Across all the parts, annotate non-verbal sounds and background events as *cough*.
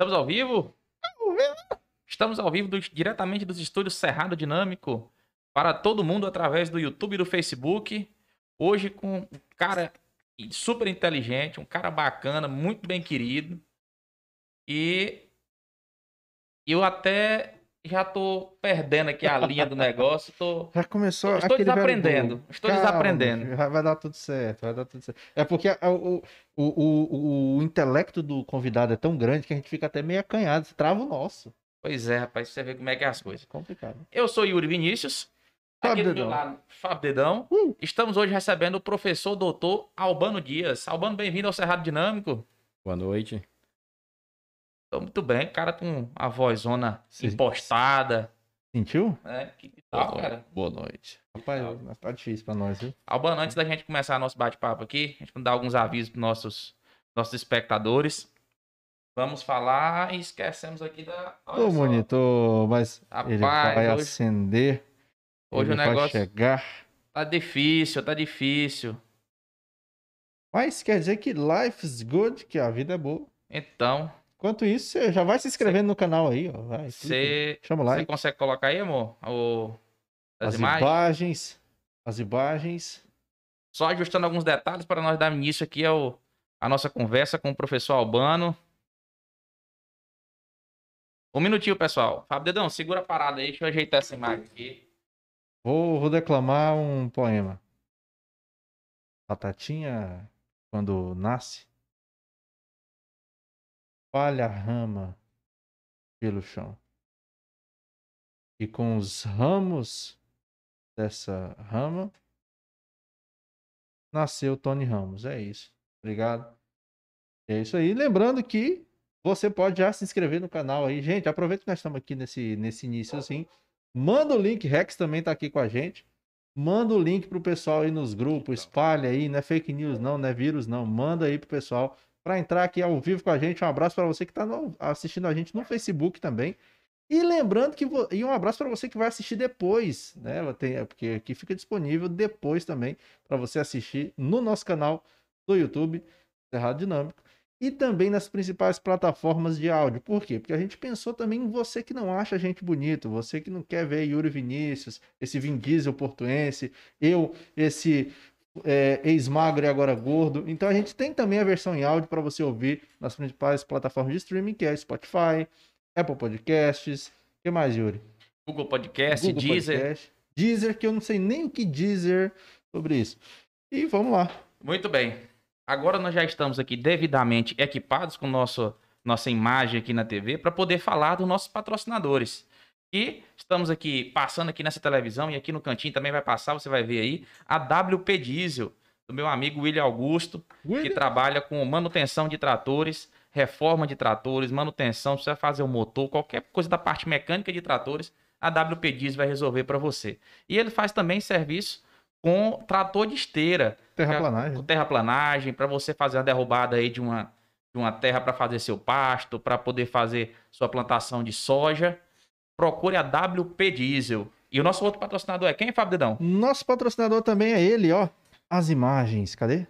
Estamos ao vivo? Estamos ao vivo do- diretamente dos estúdios Cerrado Dinâmico para todo mundo através do YouTube e do Facebook. Hoje com um cara super inteligente, um cara bacana, muito bem querido. E eu até já tô perdendo aqui a linha do negócio. Tô... *laughs* Já começou estou desaprendendo, estou Calma, desaprendendo. Vai, dar tudo certo, vai dar tudo certo. É porque o, o, o, o intelecto do convidado é tão grande que a gente fica até meio acanhado, trava o nosso. Pois é, rapaz, você vê como é que é as coisas. É complicado. Eu sou Yuri Vinícius. Fábio Aqui do meu Dedão. lado, Fábio Dedão. Uh! Estamos hoje recebendo o professor doutor Albano Dias. Albano, bem-vindo ao Cerrado Dinâmico. Boa noite. Tô muito bem, cara com a vozona Sim. impostada. Sentiu? Né? Que tal, cara? Boa noite. Rapaz, tá difícil pra nós, viu? Albano, antes da gente começar nosso bate-papo aqui, a gente vai dar alguns avisos para nossos, nossos espectadores. Vamos falar e esquecemos aqui da. olha Ô, só. monitor, mas ele Rapaz, vai hoje- acender. Hoje ele o vai negócio chegar. tá difícil, tá difícil. Mas quer dizer que life's good, que a vida é boa. Então, Enquanto isso, você já vai se inscrevendo no canal aí, ó. Vai, você Chama o você consegue colocar aí, amor? O, as, As imagens? imagens. As imagens. Só ajustando alguns detalhes para nós dar início aqui ao, a nossa conversa com o professor Albano. Um minutinho, pessoal. Fábio Dedão, segura a parada aí, deixa eu ajeitar essa imagem aqui. Vou, vou declamar um poema. Batatinha, quando nasce, falha a rama pelo chão. E com os ramos dessa rama, nasceu Tony Ramos. É isso. Obrigado. É isso aí. Lembrando que você pode já se inscrever no canal aí. Gente, aproveita que nós estamos aqui nesse, nesse início assim. Manda o link, Rex também tá aqui com a gente. Manda o link pro pessoal aí nos grupos, espalha aí, não é fake news não, não é vírus não. Manda aí pro pessoal para entrar aqui ao vivo com a gente. Um abraço para você que tá no- assistindo a gente no Facebook também. E lembrando que vo- e um abraço para você que vai assistir depois, né? Tem- Porque aqui fica disponível depois também para você assistir no nosso canal do YouTube, Cerrado Dinâmico, e também nas principais plataformas de áudio. Por quê? Porque a gente pensou também em você que não acha a gente bonito, você que não quer ver Yuri Vinícius, esse Vin Diesel portuense, eu, esse é, ex-magro e agora gordo. Então a gente tem também a versão em áudio para você ouvir nas principais plataformas de streaming, que é Spotify, Apple Podcasts, o que mais, Yuri? Google Podcast, Google Deezer. Podcast, Deezer, que eu não sei nem o que Deezer sobre isso. E vamos lá. Muito bem. Agora nós já estamos aqui devidamente equipados com nosso, nossa imagem aqui na TV para poder falar dos nossos patrocinadores. E estamos aqui passando aqui nessa televisão e aqui no cantinho também vai passar, você vai ver aí, a WP Diesel, do meu amigo William Augusto, que trabalha com manutenção de tratores, reforma de tratores, manutenção, se você vai fazer o motor, qualquer coisa da parte mecânica de tratores, a WP Diesel vai resolver para você. E ele faz também serviço com trator de esteira, com Terraplanagem. terraplanagem, para você fazer a derrubada aí de uma, de uma terra para fazer seu pasto, para poder fazer sua plantação de soja. Procure a WP Diesel. E o nosso outro patrocinador é quem, Fábio Dedão? Nosso patrocinador também é ele, ó. As imagens, cadê?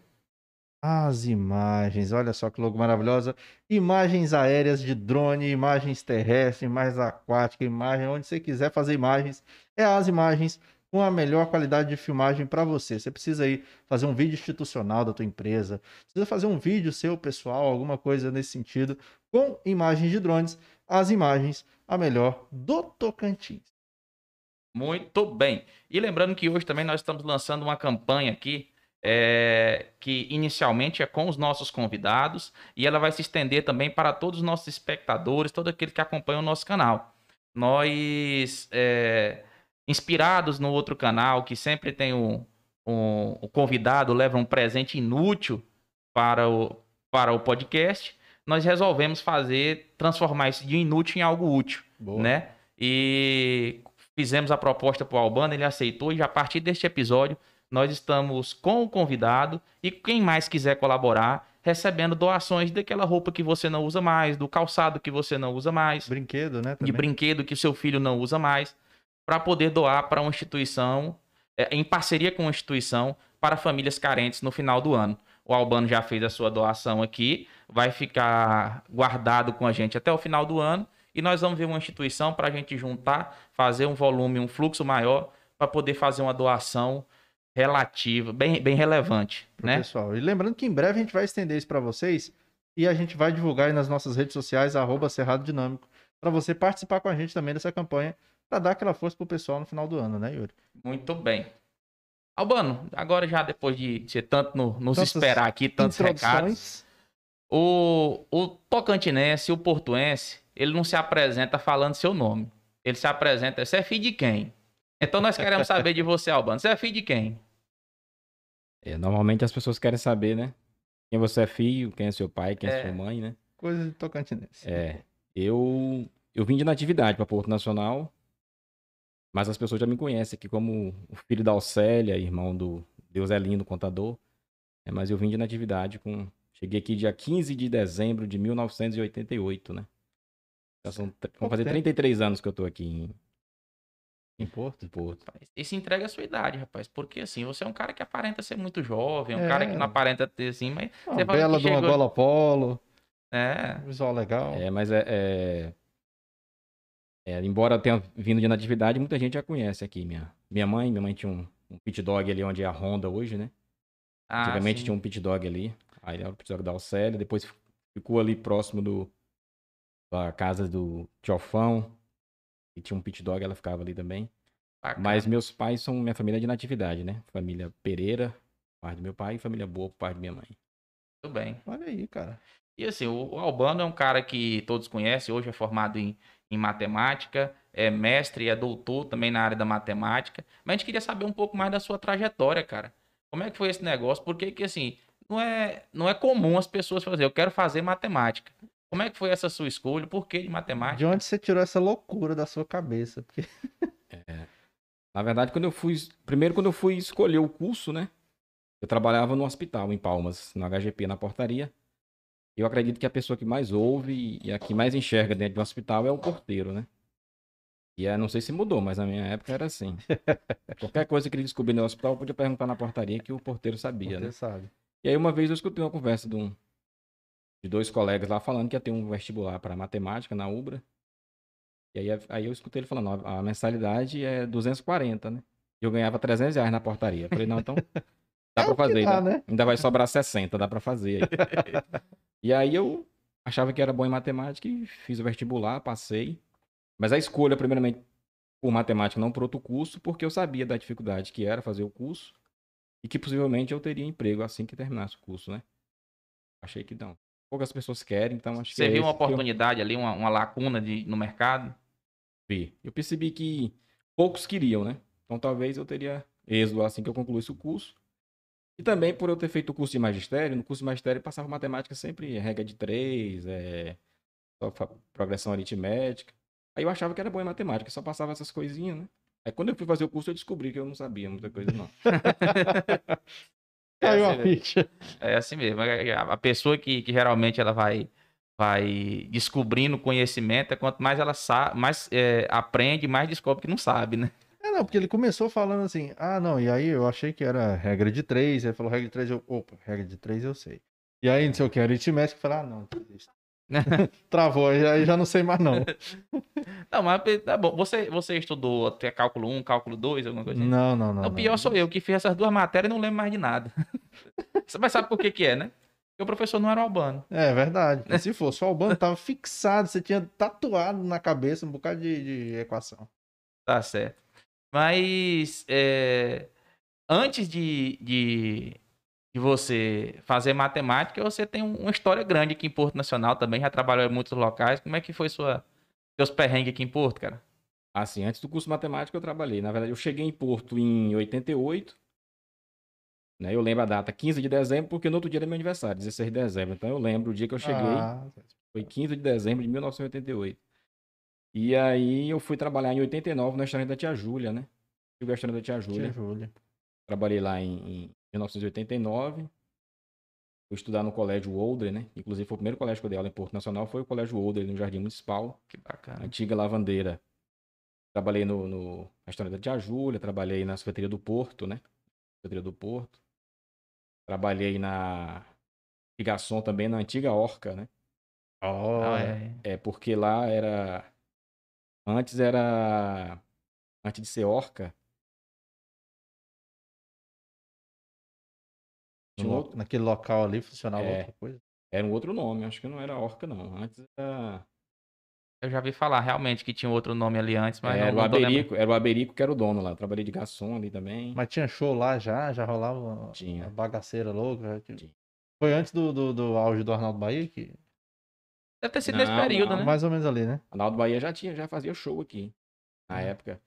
As imagens, olha só que logo maravilhosa. Imagens aéreas de drone, imagens terrestres, imagens aquáticas, imagem onde você quiser fazer imagens. É as imagens com a melhor qualidade de filmagem para você. Você precisa aí fazer um vídeo institucional da tua empresa, precisa fazer um vídeo seu pessoal, alguma coisa nesse sentido, com imagens de drones. As imagens, a melhor do Tocantins. Muito bem. E lembrando que hoje também nós estamos lançando uma campanha aqui, é, que inicialmente é com os nossos convidados, e ela vai se estender também para todos os nossos espectadores, todo aquele que acompanha o nosso canal. Nós, é, inspirados no outro canal, que sempre tem um, um- o convidado leva um presente inútil para o, para o podcast, nós resolvemos fazer, transformar isso de inútil em algo útil Boa. né? E fizemos a proposta para o Albano, ele aceitou e a partir deste episódio nós estamos com o convidado e quem mais quiser colaborar recebendo doações daquela roupa que você não usa mais, do calçado que você não usa mais, Brinquedo, né? de também. brinquedo que o seu filho não usa mais, para poder doar para uma instituição, é, em parceria com uma instituição, para famílias carentes no final do ano. O Albano já fez a sua doação aqui, vai ficar guardado com a gente até o final do ano e nós vamos ver uma instituição para a gente juntar, fazer um volume, um fluxo maior para poder fazer uma doação relativa, bem, bem relevante, pro né? pessoal. E lembrando que em breve a gente vai estender isso para vocês e a gente vai divulgar aí nas nossas redes sociais, arroba Cerrado Dinâmico, para você participar com a gente também dessa campanha, para dar aquela força pro pessoal no final do ano, né, Yuri? Muito bem. Albano, agora já depois de ser tanto no- nos Tantas esperar aqui, tantos recados, o, o tocantinense, o portuense, ele não se apresenta falando seu nome. Ele se apresenta, você é filho de quem? Então nós queremos saber de você, Albano. Você é filho de quem? É, normalmente as pessoas querem saber, né? Quem você é filho, quem é seu pai, quem é, É. sua mãe, né? Coisa de Tocantinense. É. Eu, eu vim de natividade para Porto Nacional, mas as pessoas já me conhecem aqui como o filho da Alcélia, irmão do Deus é lindo, contador. É, mas eu vim de natividade com. Cheguei aqui dia 15 de dezembro de 1988, né? Já são, vão fazer tempo. 33 anos que eu tô aqui em, Em Porto. em Porto. Rapaz, Isso entrega a sua idade, rapaz. Porque assim, você é um cara que aparenta ser muito jovem, um É. cara que não aparenta ter assim, mas. Uma Você bela uma chegou- gola polo, É. visual legal. É, mas é, é- é, Embora eu tenha vindo de natividade, muita gente já conhece aqui. Minha, minha mãe, minha mãe tinha um, um pit dog ali onde é a Honda hoje, né? Ah, Antigamente sim. tinha um pit dog ali. Aí era o pit dog da Alcélia. Depois fi- ficou ali próximo do da casa do Tiofão. E tinha um pit dog, ela ficava ali também. Bacana. Mas meus pais são minha família de natividade, né? Família Pereira, parte do meu pai, e família Boa, parte da minha mãe. Tudo bem. Olha aí, cara. E assim, o, o Albano é um cara que todos conhecem, hoje é formado em, em matemática, é mestre, é doutor também na área da matemática. Mas a gente queria saber um pouco mais da sua trajetória, cara. Como é que foi esse negócio? Porque que assim, não é, não é comum as pessoas fazerem, eu quero fazer matemática. Como é que foi essa sua escolha? Por que de matemática? De onde você tirou essa loucura da sua cabeça? Porque *laughs* Na verdade, quando eu fui. Primeiro, quando eu fui escolher o curso, né? Eu trabalhava no hospital, em Palmas, no HGP, na portaria. Eu acredito que a pessoa que mais ouve e a que mais enxerga dentro do hospital é o porteiro, né? E é, não sei se mudou, mas na minha época era assim. *laughs* Qualquer coisa que ele descobrir no hospital, eu podia perguntar na portaria que o porteiro sabia, você né? sabe. E aí uma vez eu escutei uma conversa de, um, de dois colegas lá falando que ia ter um vestibular para matemática na UBRA. E aí, aí eu escutei ele falando, "Ó, a mensalidade é 240, né? E eu ganhava 300 reais na portaria. Eu falei, não, então *laughs* dá É pra fazer. dá, ainda, né? ainda vai sobrar 60, dá pra fazer. aí." *laughs* e aí eu achava que era bom em matemática e fiz o vestibular, passei. Mas a escolha, primeiramente, por matemática, não por outro curso, porque eu sabia da dificuldade que era fazer o curso e que possivelmente eu teria emprego assim que terminasse o curso, né? Achei que não. Poucas pessoas querem, então acho que Você é viu uma esse que eu oportunidade ali, uma, uma lacuna de, no mercado? vi. Eu percebi que poucos queriam, né? Então talvez eu teria êxito assim que eu concluísse o curso. E também por eu ter feito o curso de magistério, no curso de magistério passava matemática sempre regra de três, é, progressão aritmética. Aí eu achava que era bom em matemática, só passava essas coisinhas, né? Aí quando eu fui fazer o curso eu descobri que eu não sabia muita coisa não. *laughs* Caiu assim a mesmo. ficha. É assim mesmo. A a pessoa que, que geralmente ela vai, vai descobrindo conhecimento, é quanto mais ela sabe, mais é, aprende, mais descobre que não sabe, né? Não, porque ele começou falando assim, ah, não, e aí eu achei que era regra de três, ele falou regra de três, eu, opa, regra de três eu sei. E aí, não sei o que, aritmética, eu falei, ah, não, desisto. *laughs* Travou, aí aí já não sei mais não. *laughs* Não, mas tá bom. Você, você estudou até cálculo 1, cálculo 2, alguma coisa assim? Não, não, não. o pior não. sou eu, que fiz essas duas matérias e não lembro mais de nada. *laughs* Mas sabe por que que é, né? Porque o professor não era albano. É verdade. Porque Se fosse o Albano, tava fixado, você tinha tatuado na cabeça um bocado de, de equação. Tá certo. Mas é, antes de, de, de você fazer matemática, você tem um- uma história grande aqui em Porto Nacional também, já trabalhou em muitos locais. Como é que foi sua, seus perrengues aqui em Porto, cara? Assim, antes do curso de matemática eu trabalhei. Na verdade, eu cheguei em Porto em 88. Né? Eu lembro a data, 15 de dezembro, porque no outro dia era meu aniversário, 16 de dezembro. Então eu lembro o dia que eu cheguei. Ah, Foi 15 de dezembro de 1988. E aí eu fui trabalhar em 89 no restaurante da Tia Júlia, né? Tive o restaurante da Tia Júlia. tia Júlia. Trabalhei lá em, em 1989. Fui estudar no Colégio Oldre, né? Inclusive foi o primeiro colégio que eu dei aula em Porto Nacional, foi o Colégio Oldre, no Jardim Municipal. Que bacana. Antiga lavandeira. Trabalhei no, no restaurante da Tia Júlia, trabalhei na sorveteria do Porto, né? Sorveteria do Porto. Trabalhei na garçom também na antiga Orca, né? Ah, é. É porque lá era. Antes era. Antes de ser Orca. no um outro, naquele local ali funcionava É. outra coisa. era um outro nome, acho que não era Orca, não. Antes era. Eu já vi falar realmente que tinha outro nome ali antes, mas era, não, o. Aberico, era o Aberico que era o dono lá. Eu trabalhei de garçom ali também. Mas tinha show lá já, já rolava Tinha. uma bagaceira louca. Tinha. Foi antes do, do, do auge do Arnaldo Bahia, que Deve ter sido Não, nesse período, não, né? mais ou menos ali, né? Ronaldo Bahia já tinha, já fazia show aqui. Na Hum. época.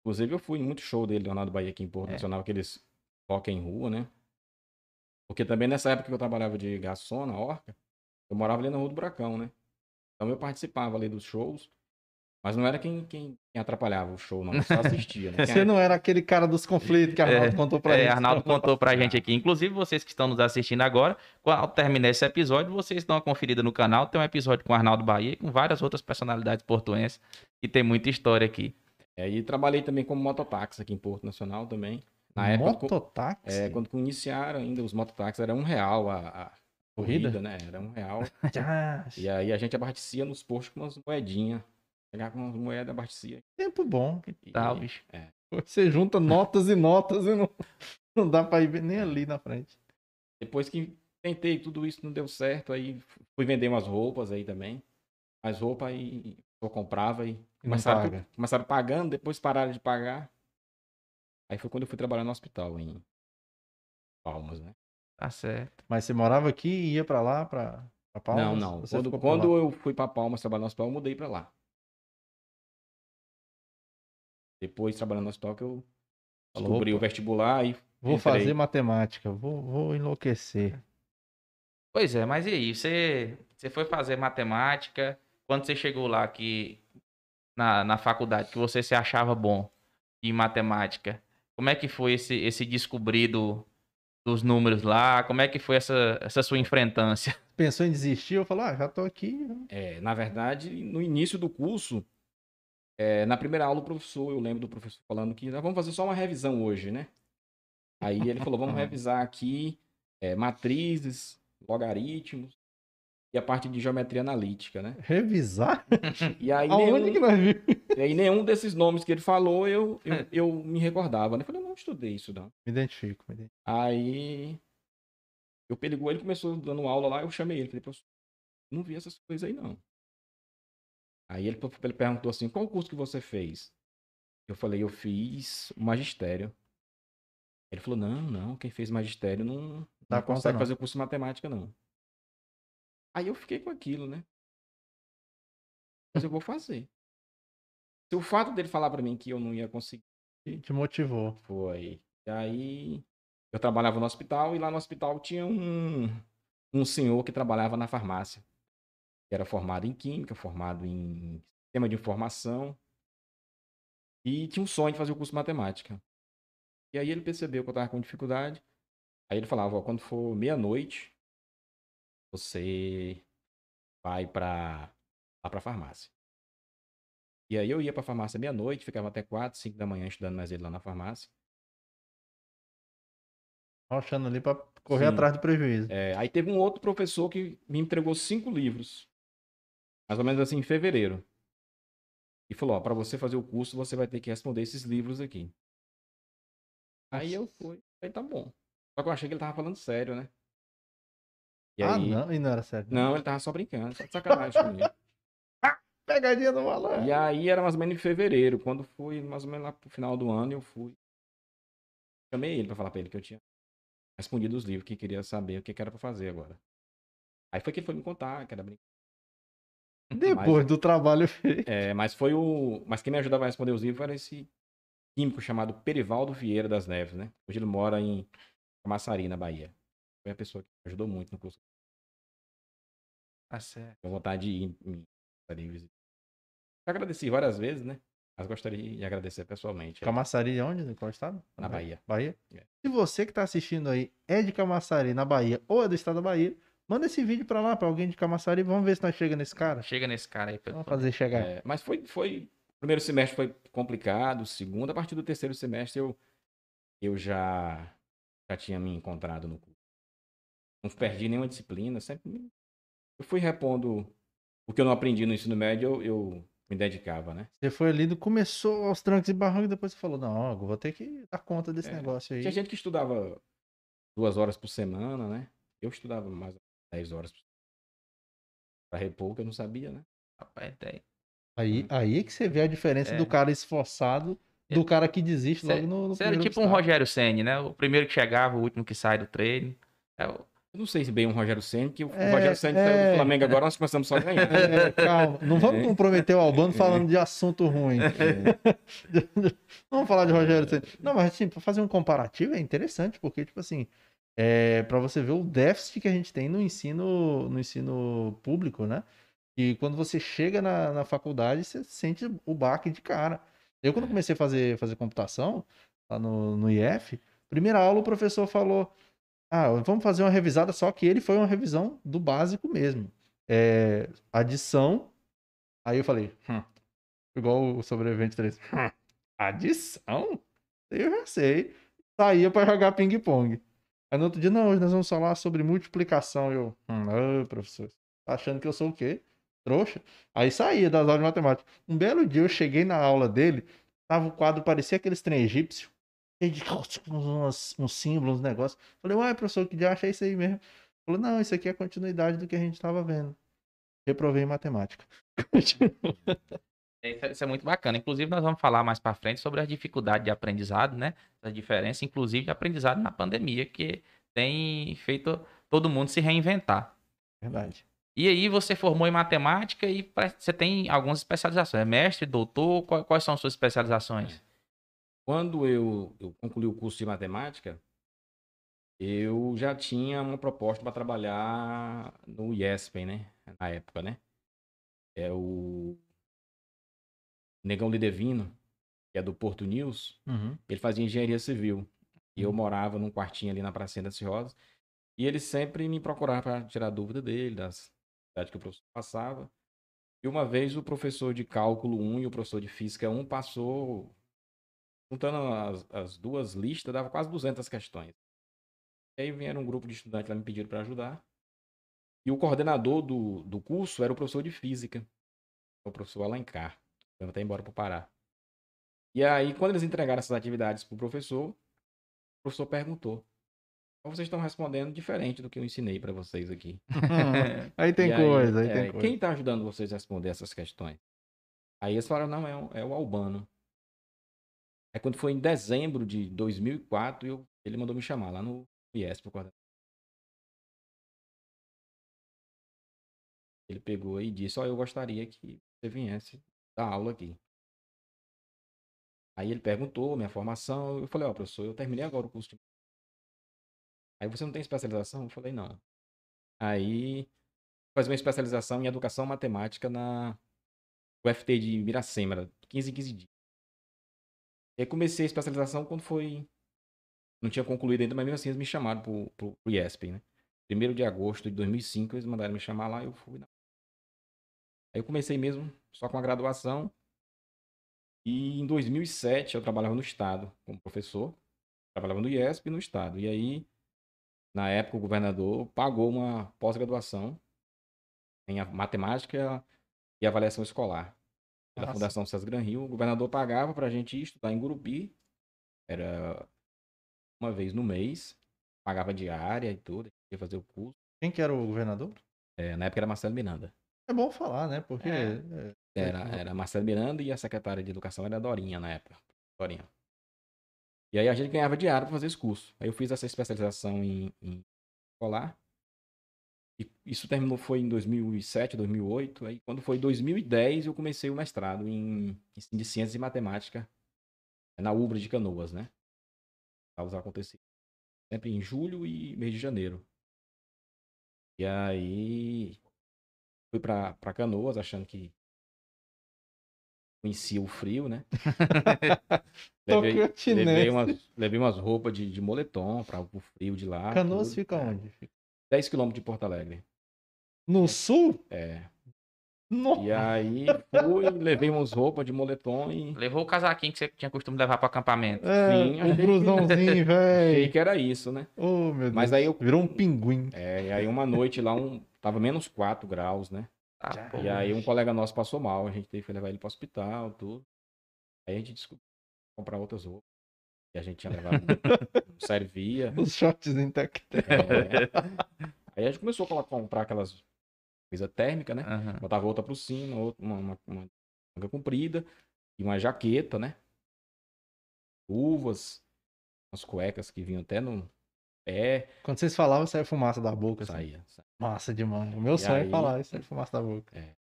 Inclusive, eu fui em muito show dele, Ronaldo Bahia, aqui em Porto É. Nacional, aqueles rock em rua, né? Porque também nessa época que eu trabalhava de garçom na Orca, eu morava ali na Rua do Buracão, né? Então eu participava ali dos shows, mas não era quem, quem, quem atrapalhava o show, não. Eu só assistia, né? *laughs* Você não era aquele cara dos conflitos que Arnaldo contou pra É, gente. Arnaldo *laughs* contou pra gente aqui. Inclusive, vocês que estão nos assistindo agora, ao terminar esse episódio, vocês dão uma conferida no canal. Tem um episódio com o Arnaldo Bahia e com várias outras personalidades portuenses. E tem muita história aqui. É, e trabalhei também como mototáxi aqui em Porto Nacional também. Na época, Mototáxi? é, quando iniciaram ainda os mototáxis, era um real a, a Corrida? corrida, né? Era um real. *laughs* E aí a gente abastecia nos postos com umas moedinhas. Pegava com umas moedas, abastecia. tempo bom. E- Tal, bicho. Você junta notas e notas e não, não dá pra ir nem ali na frente. Depois que tentei tudo isso, não deu certo, aí fui vender umas roupas aí também. As roupas aí eu comprava e E começaram, paga. começaram pagando, depois pararam de pagar. Aí foi quando eu fui trabalhar no hospital em Palmas, né? Tá certo. Mas você morava aqui e ia pra lá, pra, pra Palmas? não, não. Você Quando, quando eu fui pra Palmas trabalhar no hospital, eu mudei pra lá. Depois trabalhando no hospital que eu Falou, descobri opa. o vestibular e Vou entrei. fazer matemática, vou, vou enlouquecer. Pois é, mas e aí? Você, você foi fazer matemática. Quando você chegou lá que, na, na faculdade, que você se achava bom em matemática, como é que foi esse, esse descobrir do- dos números lá? Como é que foi essa, essa sua enfrentância? Pensou em desistir? Eu falo, ah, já tô aqui. É, na verdade, no início do curso, é, na primeira aula, o professor, eu lembro do professor falando que nós vamos fazer só uma revisão hoje, né? Aí ele falou, vamos *laughs* revisar aqui é, matrizes, logaritmos e a parte de geometria analítica, né? Revisar? E aí, Aonde que nenhum, nós vimos? e aí nenhum desses nomes que ele falou, eu, eu, eu me recordava, né? Eu falei, eu não estudei isso, não. Me identifico, me identifico. Aí eu pegou ele começou dando aula lá, eu chamei ele, falei, professor, não vi essas coisas aí não. Aí ele, ele perguntou assim, qual curso que você fez? Eu falei, eu fiz o magistério. Ele falou, não, não, quem fez magistério não, não Dá conta, consegue não. fazer o curso de matemática, não. Aí eu fiquei com aquilo, né? Mas eu vou fazer. Se o fato dele falar pra mim que eu não ia conseguir, Te motivou. foi. E aí eu trabalhava no hospital e lá no hospital tinha um, um senhor que trabalhava na farmácia. Que era formado em química, formado em sistema de informação. E tinha um sonho de fazer o curso de matemática. E aí ele percebeu que eu estava com dificuldade. Aí ele falava, quando for meia-noite, você vai para lá para farmácia. E aí eu ia para farmácia meia-noite, ficava até quatro, cinco da manhã estudando mais ele lá na farmácia. Rochando ali pra correr Sim. atrás do prejuízo. É, aí teve um outro professor que me entregou cinco livros, mais ou menos assim em fevereiro. E falou, ó, para você fazer o curso, você vai ter que responder esses livros aqui. Aí eu fui, aí tá bom. Só que eu achei que ele tava falando sério, né? E ah, aí, não, e não era sério. não, ele tava só brincando, só de sacanagem comigo. *laughs* Pegadinha do malandro. E aí era mais ou menos em fevereiro, quando foi mais ou menos lá pro final do ano, eu fui. Chamei ele pra falar pra ele que eu tinha respondido os livros, que queria saber o que, que era pra fazer agora. Aí foi que ele foi me contar, que era brincadeira. Depois do trabalho feito. É, mas foi o. Mas quem me ajudava a responder os livros era esse químico chamado Perivaldo Vieira das Neves, né? Hoje ele mora em Camaçari, na Bahia. Foi a pessoa que me ajudou muito no curso. Tá certo. Tenho vontade de ir em Camaçari visitar. Agradeci várias vezes, né? Mas gostaria de agradecer pessoalmente. é, Camaçari de onde? De qual estado? Na Bahia. Bahia? É. Se você que tá assistindo aí é de Camaçari, na Bahia, ou é do estado da Bahia, manda esse vídeo pra lá, pra alguém de Camaçari. Vamos ver se nós chega nesse cara. Chega nesse cara aí. Vamos pessoal. fazer chegar. É, mas foi, foi. Primeiro semestre foi complicado, segundo, a partir do terceiro semestre eu, eu já, já tinha me encontrado no curso. não perdi nenhuma disciplina, sempre eu fui repondo o que eu não aprendi no ensino médio, eu, eu me dedicava, né? Você foi ali, começou aos trancos e barrancos, e depois você falou, não, vou ter que dar conta desse É. negócio aí. Tinha gente que estudava duas horas por semana, né? Eu estudava mais 10 horas. Pra repor que eu não sabia, né? Rapaz, tem. Aí, aí é que você vê a diferença É. do cara esforçado do cara que desiste Você logo no, no você era primeiro tipo um obstáculo. Rogério Senni, né? O primeiro que chegava, o último que sai do treino. É o- Eu não sei se bem um Rogério Senna, que o É, Rogério Senna é. saiu do Flamengo agora, nós começamos só a ganhar. É, calma, não vamos É. comprometer o Albano falando de assunto ruim. *laughs* vamos falar de Rogério Ceni. Não, mas assim, pra fazer um comparativo é interessante, porque, tipo assim, é, para você ver o déficit que a gente tem no ensino, no ensino público, né? E quando você chega na, na faculdade, você sente o baque de cara. Eu, quando comecei a fazer, fazer computação, lá no, no IF, primeira aula o professor falou: Ah, vamos fazer uma revisada, só que ele foi uma revisão do básico mesmo. É, adição. Aí eu falei, hum, igual o sobrevivente 3. Hum, adição? Eu já sei. Saía pra jogar ping-pong. Aí no outro dia, não, hoje nós vamos falar sobre multiplicação. Eu, hum, ah, professor, tá achando que eu sou o quê? Trouxa? Aí saía das aulas de matemática. Um belo dia eu cheguei na aula dele, tava o quadro, parecia aqueles trem egípcio. cheio de uns, uns símbolos, uns negócios. Falei, uai, professor, que dia acha isso aí mesmo? Falou, não, isso aqui é a continuidade do que a gente tava vendo. Reprovei em matemática. *laughs* Isso é, isso é muito bacana. Inclusive, nós vamos falar mais para frente sobre as dificuldades de aprendizado, né? A diferença, inclusive, de aprendizado na pandemia, que tem feito todo mundo se reinventar. Verdade. E aí, você formou em matemática e você tem algumas especializações. É mestre, doutor? Quais são as suas especializações? Quando eu, eu concluí o curso de matemática, eu já tinha uma proposta para trabalhar no IESP, né? Na época, né? É o Negão Lidevino, que é do Porto News, Uhum. ele fazia engenharia civil. E eu morava num quartinho ali na Pracinha das Rosas. E ele sempre me procurava para tirar dúvida dele, das atividades que o professor passava. E uma vez o professor de cálculo 1 e o professor de física 1 passou, juntando as, as duas listas, dava quase 200 questões. E aí vieram um grupo de estudantes lá me pediram para ajudar. E o coordenador do, do curso era o professor de física, o professor Alencar. Eu até embora para o Pará. E aí, quando eles entregaram essas atividades para o professor, o professor perguntou: "Mas vocês estão respondendo diferente do que eu ensinei para vocês aqui. *laughs* Aí tem E coisa, aí é, tem coisa. Quem está ajudando vocês a responder essas questões? Aí eles falaram: não, é, o- é o Albano. Aí quando foi em dezembro de 2004, eu, ele mandou me chamar lá no IES pro coordenador. Ele pegou e disse: Ó, eu gostaria que você viesse dar aula aqui. Aí ele perguntou minha formação. Eu falei: Ó, professor, eu terminei agora o curso de. Aí você não tem especialização? Eu falei: não. Aí fazer uma especialização em educação matemática na UFT de Miracema, era 15 em 15 dias. E aí comecei a especialização quando foi. Não tinha concluído ainda, mas mesmo assim eles me chamaram pro, pro, pro IESP, né? Primeiro de agosto de 2005, eles mandaram me chamar lá e eu fui. Aí eu comecei mesmo só com a graduação. E em 2007 eu trabalhava no Estado como professor. Trabalhava no IESP no Estado. E aí, na época, o governador pagou uma pós-graduação em matemática e avaliação escolar. Pela Nossa. Fundação César Gran Rio. O governador pagava para a gente estudar em Gurupi. Era uma vez no mês. Pagava diária e tudo. A gente ia fazer o curso. Quem que era o governador? É, na época era Marcelo Miranda. É bom falar, né? Porque É. é, Era, era Marcelo Miranda e a secretária de educação era a Dorinha na época. Dorinha. E aí a gente ganhava diário para fazer esse curso. Aí eu fiz essa especialização em, em escolar. E isso terminou foi em 2007, 2008. Aí quando foi 2010 eu comecei o mestrado em de ciências e matemática na UBRA de Canoas, né? Aulas aconteciam sempre em julho e mês de janeiro. E aí fui pra, pra Canoas achando que conhecia o frio, né? *laughs* levei, levei, umas, levei umas roupas de, de moletom para o frio de lá. Canoas tudo. fica É, onde? Fica 10 quilômetros de Porto Alegre. No sul? É. Nossa. E aí fui, levei umas roupas de moletom e Levou o casaquinho que você tinha costume levar pro acampamento. É, Sim, o achei que- blusãozinho, *laughs* achei velho. que era isso, né? Oh, meu Deus. Mas aí eu. Virou um pinguim. É, e aí uma noite lá, um, tava menos 4 graus, né? Pô. E aí um colega nosso passou mal, a gente teve que levar ele pro hospital, tudo. Aí a gente descobriu comprar outras roupas. E a gente tinha levado não servia. *laughs* Os shorts em tactel. É. Aí a gente começou a comprar aquelas coisas térmicas, né? Aham. Botava outra por cima, outra, uma, uma, uma manga comprida e uma jaqueta, né? Luvas, umas cuecas que vinham até no pé. Quando vocês falavam, saia fumaça da boca. assim. Saía. saía. Massa demais. O meu E sonho é aí- falar e sair fumaça da boca. É.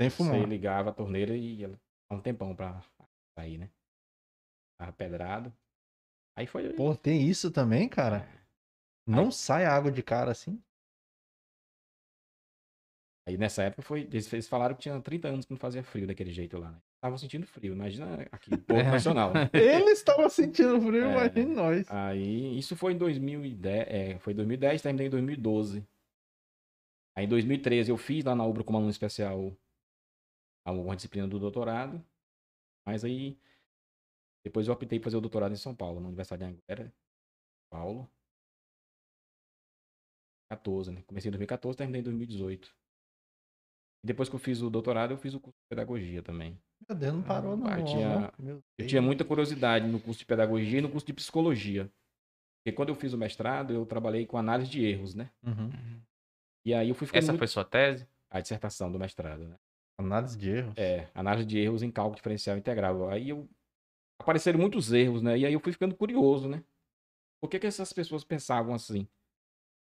Sem Você fumar. ligava a torneira e ela um tempão pra sair, né? Tava pedrado. Aí foi. Pô, tem isso também, cara? Não sai água de cara assim? Aí nessa época foi. Eles, eles falaram que tinha 30 anos que não fazia frio daquele jeito lá, né? Estavam sentindo frio, imagina aqui, *laughs* povo nacional. né? Ele estava sentindo frio, É. imagine nós. Aí, isso foi em 2010, é, foi em 2010, terminei em 2012. Aí em 2013 eu fiz lá na Ubra como aluno especial alguma disciplina do doutorado. Mas aí depois eu optei por fazer o doutorado em São Paulo, na Universidade de Anguera, São Paulo. 14, né? Comecei em 2014, terminei em 2018. E depois que eu fiz o doutorado, eu fiz o curso de pedagogia também. Meu Deus, não parou não. Ah, tinha- ó. Meu Eu tinha muita curiosidade no curso de pedagogia e no curso de psicologia. Porque quando eu fiz o mestrado, eu trabalhei com análise de erros, né? Uhum. E aí eu fui ficando Essa muito... foi sua tese? a dissertação do mestrado, né? Análise de erros. É, análise de erros em cálculo diferencial integral. Aí eu apareceram muitos erros, né? E aí eu fui ficando curioso, né? Por que, que essas pessoas pensavam assim?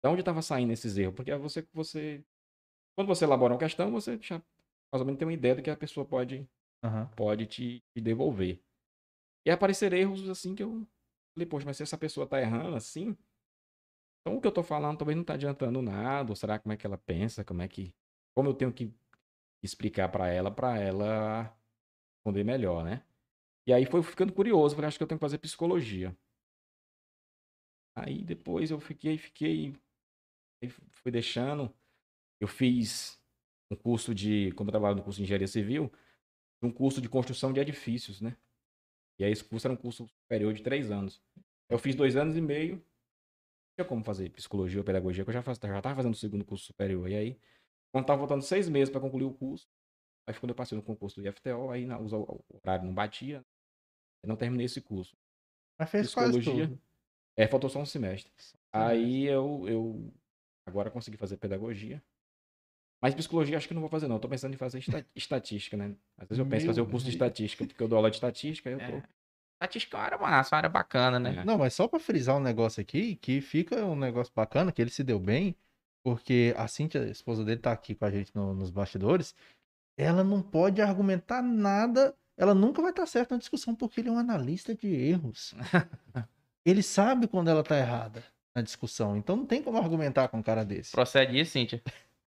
De onde estava saindo esses erros? Porque você, você, quando você elabora uma questão, você já mais ou menos tem uma ideia do que a pessoa pode, Aham. pode te, te devolver. E apareceram erros assim que eu falei, poxa, mas se essa pessoa tá errando assim, então o que eu tô falando talvez não tá adiantando nada. Ou será como é que ela pensa? Como é que. Como eu tenho que explicar para ela, para ela responder melhor, né? E aí foi ficando curioso, falei, acho que eu tenho que fazer psicologia. Aí depois eu fiquei, fiquei, fui deixando. Eu fiz um curso de, como eu trabalho no curso de engenharia civil, um curso de construção de edifícios, né? E aí esse curso era um curso superior de três anos. Eu fiz dois anos e meio. Não tinha como fazer psicologia ou pedagogia, que eu já estava fazendo o segundo curso superior. E aí, quando tava faltando seis meses para concluir o curso, aí quando eu passei no concurso do IFTO, aí na- o horário não batia, eu não terminei esse curso. Mas fez quase Psicologia. tudo. É, faltou só um semestre. Aí eu, eu agora consegui fazer pedagogia. Mas psicologia acho que não vou fazer, não. Eu tô pensando em fazer esta- estatística, né? Às vezes eu penso em fazer o curso de estatística, porque eu dou aula de estatística, aí eu tô. É. Estatística é uma área massa, uma área bacana, né? É. Não, mas só pra frisar um negócio aqui, que fica um negócio bacana, que ele se deu bem, porque a Cintia, a esposa dele, tá aqui com a gente no- nos bastidores. Ela não pode argumentar nada, ela nunca vai estar certa na discussão, porque ele é um analista de erros. *laughs* ele sabe quando ela tá errada na discussão, então não tem como argumentar com um cara desse. Procede isso, Cíntia.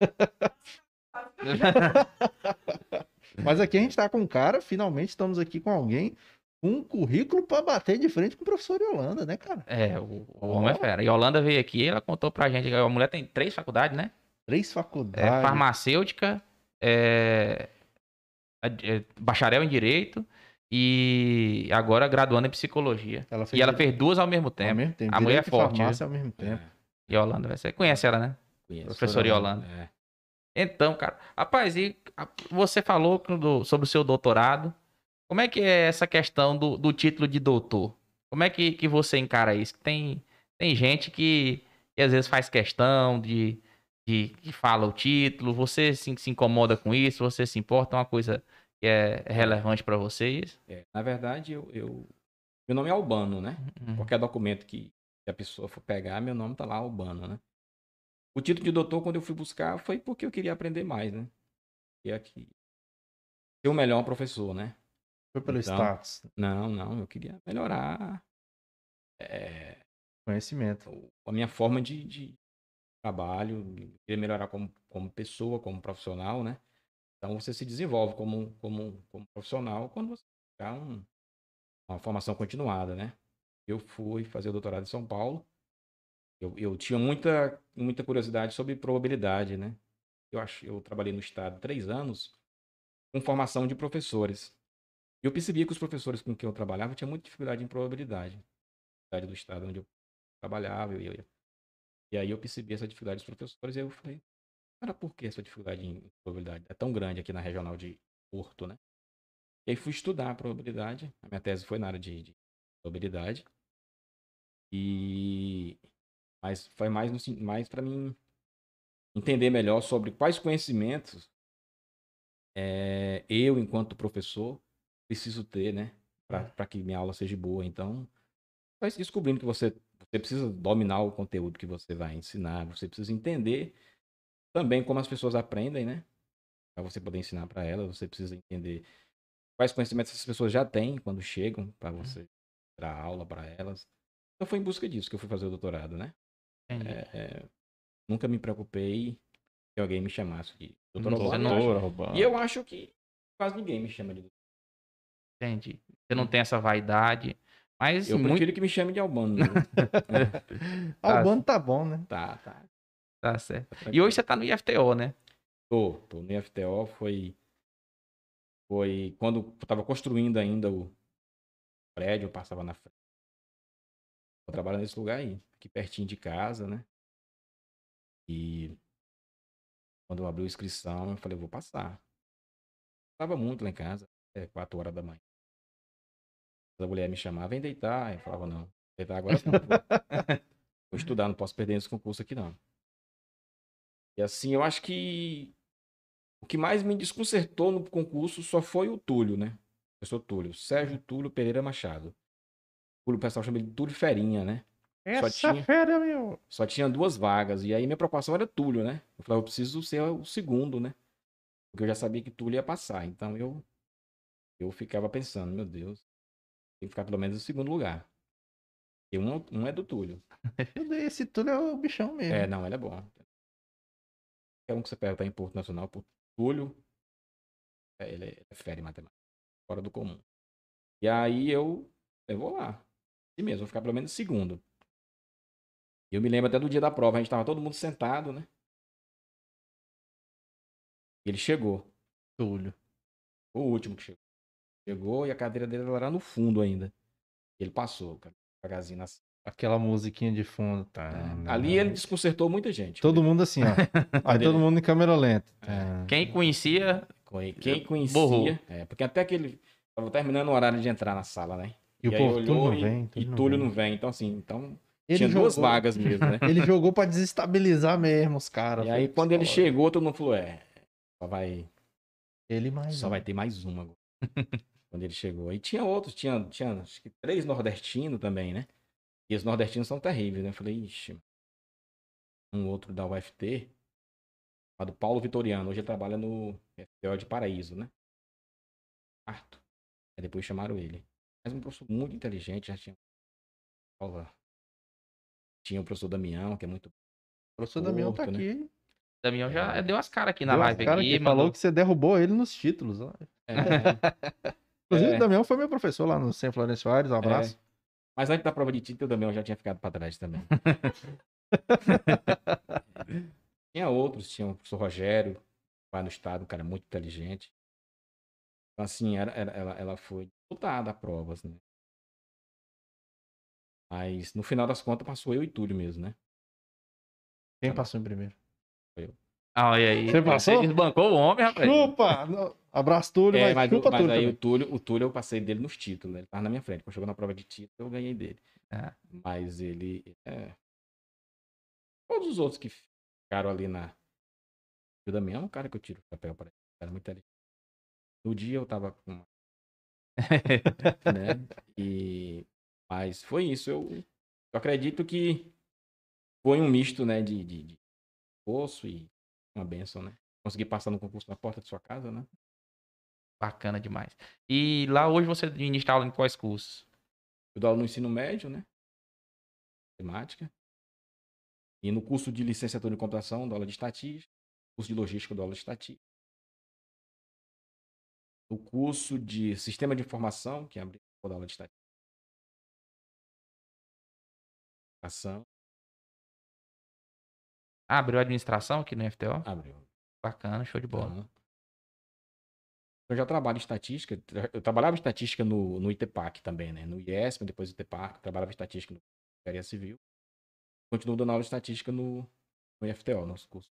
*laughs* Mas aqui a gente tá com um cara, finalmente estamos aqui com alguém com um currículo pra bater de frente com o professor Yolanda, né, cara? É, o, o homem é fera. E a Holanda veio aqui, ela contou pra gente que a mulher tem três faculdades, né? Três É faculdades. farmacêutica, é, é bacharel em direito e agora graduando em psicologia. Ela E ela fez duas ao mesmo ao tempo. mesmo tempo. A mulher é forte, farmácia ao mesmo tempo. É, E a Holanda, você conhece ela, né? Conheço. Professora Yolanda. É. Então, cara, rapaz, e você falou do- sobre o seu doutorado. Como é que é essa questão do, do título de doutor? Como é que, que você encara isso? Tem, tem gente que, que às vezes faz questão de, de que fala o título. Você se, se incomoda com isso? Você se importa? É uma coisa que é relevante pra vocês? É, Na verdade, eu, eu- Meu nome é Albano, né? Uhum. Qualquer documento que a pessoa for pegar, meu nome tá lá, Albano, né? O título de doutor, quando eu fui buscar, foi porque eu queria aprender mais, né? E aqui. Ser o melhor professor, né? Foi pelo Então, status, Não, não, eu queria melhorar é, conhecimento. a minha forma de, de trabalho, queria melhorar como, como pessoa, como profissional, né? Então você se desenvolve como, como, como profissional quando você buscar um, uma formação continuada, né? Eu fui fazer o doutorado em São Paulo. Eu, eu tinha muita, muita curiosidade sobre probabilidade, né? eu acho, eu trabalhei no estado três anos com formação de professores. E eu percebia que os professores com quem eu trabalhava tinham muita dificuldade em probabilidade. Dificuldade do estado onde eu trabalhava, eu, e aí eu percebi essa dificuldade dos professores e eu falei, cara, por que essa dificuldade em probabilidade é tão grande aqui na regional de Porto, né? E aí fui estudar a probabilidade. A minha tese foi na área de, de probabilidade. E mas foi mais no, mais para mim entender melhor sobre quais conhecimentos é, eu, enquanto professor, preciso ter, né? Para que minha aula seja boa. Então, vai descobrindo que você, você precisa dominar o conteúdo que você vai ensinar, você precisa entender também como as pessoas aprendem, né? Para você poder ensinar para elas, você precisa entender quais conhecimentos essas pessoas já têm quando chegam para uhum. você dar aula para elas. Então foi em busca disso que eu fui fazer o doutorado, né? É, é, nunca me preocupei que alguém me chamasse de doutor Roubado. E eu acho que quase ninguém me chama de doutor. Entendi. Você não hum. tem essa vaidade. Mas eu muito... prefiro que me chame de Albano. Né? *laughs* Albano tá bom, né? Tá, tá. Tá certo. Tá e hoje você tá no IFTO, né? Tô, tô no IFTO. Foi. Foi quando eu tava construindo ainda o prédio, eu passava na frente. Eu trabalho nesse lugar aí, aqui pertinho de casa, né? E quando eu abri a inscrição, eu falei, eu vou passar. Tava muito lá em casa, é 4 horas da manhã. A mulher me chamava, vem deitar. Eu falava, não, deitar agora não. *laughs* Vou estudar, não posso perder esse concurso aqui não. E assim, eu acho que o que mais me desconcertou no concurso só foi o Túlio, né? Eu sou Túlio, Sérgio Túlio Pereira Machado. O pessoal chama ele de Túlio Ferinha, né? Essa só tinha, fera, meu. Só tinha duas vagas. E aí minha preocupação era Túlio, né? Eu falei, eu preciso ser o segundo, né? Porque eu já sabia que Túlio ia passar. Então eu eu ficava pensando, meu Deus, tem que ficar pelo menos no segundo lugar. E um, um é do Túlio. *laughs* Esse Túlio é o bichão mesmo. É, não, ele é bom. Qualquer um que você perguntar em Porto Nacional, por Túlio, é, ele é fere matemática. Fora do comum. E aí eu, eu vou lá. E mesmo, vou ficar pelo menos segundo. E eu me lembro até do dia da prova, a gente tava todo mundo sentado, né? E ele chegou. Túlio. O último que chegou. Chegou e a cadeira dele era no fundo ainda. Ele passou, devagarzinho assim. Aquela musiquinha de fundo, tá? É. Ali ele desconcertou muita gente. Todo mundo assim, ó. *laughs* Aí todo mundo em câmera lenta. É. Quem conhecia. Quem conhecia. Borrou. É, porque até que ele tava terminando o horário de entrar na sala, né? E, e o povo olhou não e, vem, e Túlio não vem. Então, assim, então. Ele tinha jogou... duas vagas mesmo, né? *laughs* ele jogou pra desestabilizar mesmo os caras. E aí, quando ele chegou, todo mundo falou: é, só vai. Ele mais. Só um. vai ter mais uma agora. *laughs* quando ele chegou. E tinha outros, tinha, tinha acho que três nordestinos também, né? E os nordestinos são terríveis, né? Eu falei, ixi. Um outro da UFT, chamado Paulo Vitoriano. Hoje ele trabalha no FTO de Paraíso, né? Quarto. Aí depois chamaram ele. Mas um professor muito inteligente, já tinha. Tinha o professor Damião, que é muito. O professor Damião tá né? aqui. Damião já é. deu as caras aqui na deu live. Cara aqui, que falou que você derrubou ele nos títulos. É. *laughs* Inclusive, é. o Damião foi meu professor lá no Sem Florencio Aires, um abraço. É. Mas antes da prova de título, o Damião já tinha ficado para trás também. *laughs* tinha outros, tinha o professor Rogério, lá no estado, um cara muito inteligente. Então, assim, era, era, ela, ela foi disputada a provas, né? Mas no final das contas passou eu e Túlio mesmo, né? Quem passou em primeiro? Foi eu. Ah, e aí? Você passou? Você bancou o homem, rapaz. Chupa! Abraço, Túlio, é, mas, mas, chupa mas Túlio. aí o Túlio, o Túlio eu passei dele nos títulos, né? Ele tava na minha frente. Quando chegou na prova de título, eu ganhei dele. É. Mas ele. É... Todos os outros que ficaram ali na. O Damião é um cara que eu tiro o chapéu para ele. Cara muito inteligente. No dia eu tava com. *laughs* né? E. Mas foi isso. Eu, eu acredito que foi um misto, né? De, de, de poço e uma benção, né? Conseguir passar no concurso na porta de sua casa, né? Bacana demais. E lá hoje você ministra aula em quais cursos? Eu dou aula no ensino médio, né? Matemática. E no curso de licenciatura em computação, dou aula de estatística. Curso de logística, dou aula de estatística. No curso de sistema de informação, que é abrir, dou aula de estatística. Ação. abriu a administração aqui no FTO? Abriu. Bacana, show de bola. Então, eu já trabalho em estatística. Eu trabalhava em estatística no, no ITPAC também, né? No IESP, depois do ITPAC. Trabalhava em estatística no Engenharia Civil. Continuo dando aula de estatística no, no IFTO, nosso curso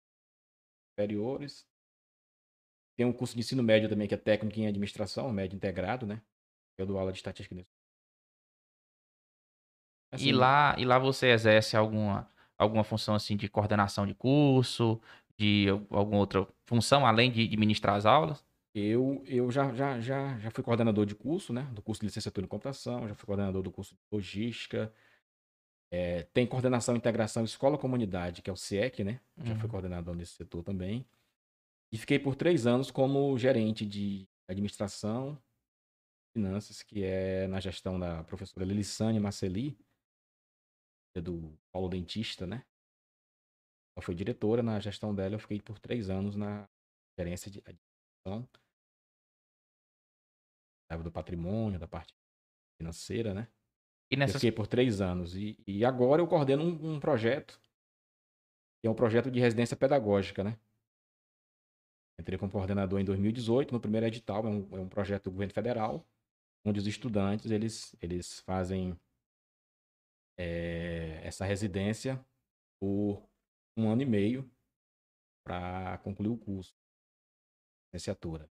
superiores. Tem um curso de ensino médio também, que é técnico em administração, médio integrado, né? Eu dou aula de estatística nisso. Assim, E lá, e lá você exerce alguma, alguma função assim de coordenação de curso, de al- alguma outra função, além de, de ministrar as aulas? Eu, eu já, já, já, já fui coordenador de curso, né? Do curso de licenciatura em computação, já fui coordenador do curso de logística. É, tem coordenação e integração escola-comunidade, que é o CIEC, né? Já fui Uhum. coordenador nesse setor também. E fiquei por três anos como gerente de administração finanças, que é na gestão da professora Lilissane Marceli, do Paulo Dentista, né? Ela foi diretora, na gestão dela eu fiquei por três anos na gerência de administração. Do patrimônio, da parte financeira, né? E Eu nessas, fiquei por três anos. E, e agora eu coordeno um, um projeto, que é um projeto de residência pedagógica, né? Entrei como coordenador em 2018, no primeiro edital, é um, é um projeto do governo federal, onde os estudantes, eles, eles fazem eh, essa residência por um ano e meio para concluir o curso, licenciatura.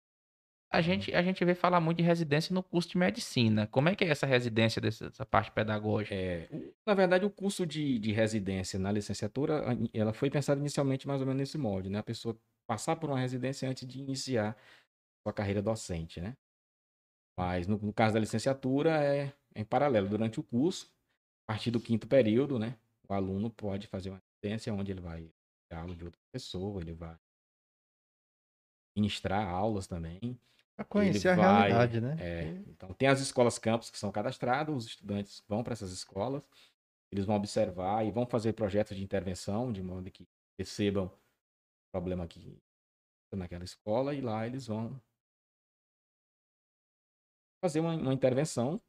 a gente, a gente vê falar muito de residência no curso de medicina. Como é que é essa residência dessa, parte pedagógica? É, na verdade, o curso de, de residência na licenciatura, ela foi pensada inicialmente mais ou menos nesse molde, né? A pessoa passar por uma residência antes de iniciar sua carreira docente, né? Mas no, no caso da licenciatura, é, é em paralelo. Durante o curso, a partir do quinto período, né? O aluno pode fazer uma residência onde ele vai dar aula de outra pessoa, ele vai ministrar aulas também. Pra conhecer Ele a vai, realidade, né? É, então, tem as escolas campus que são cadastradas, os estudantes vão para essas escolas, eles vão observar e vão fazer projetos de intervenção, de modo que percebam o problema que naquela escola, e lá eles vão fazer uma, uma intervenção.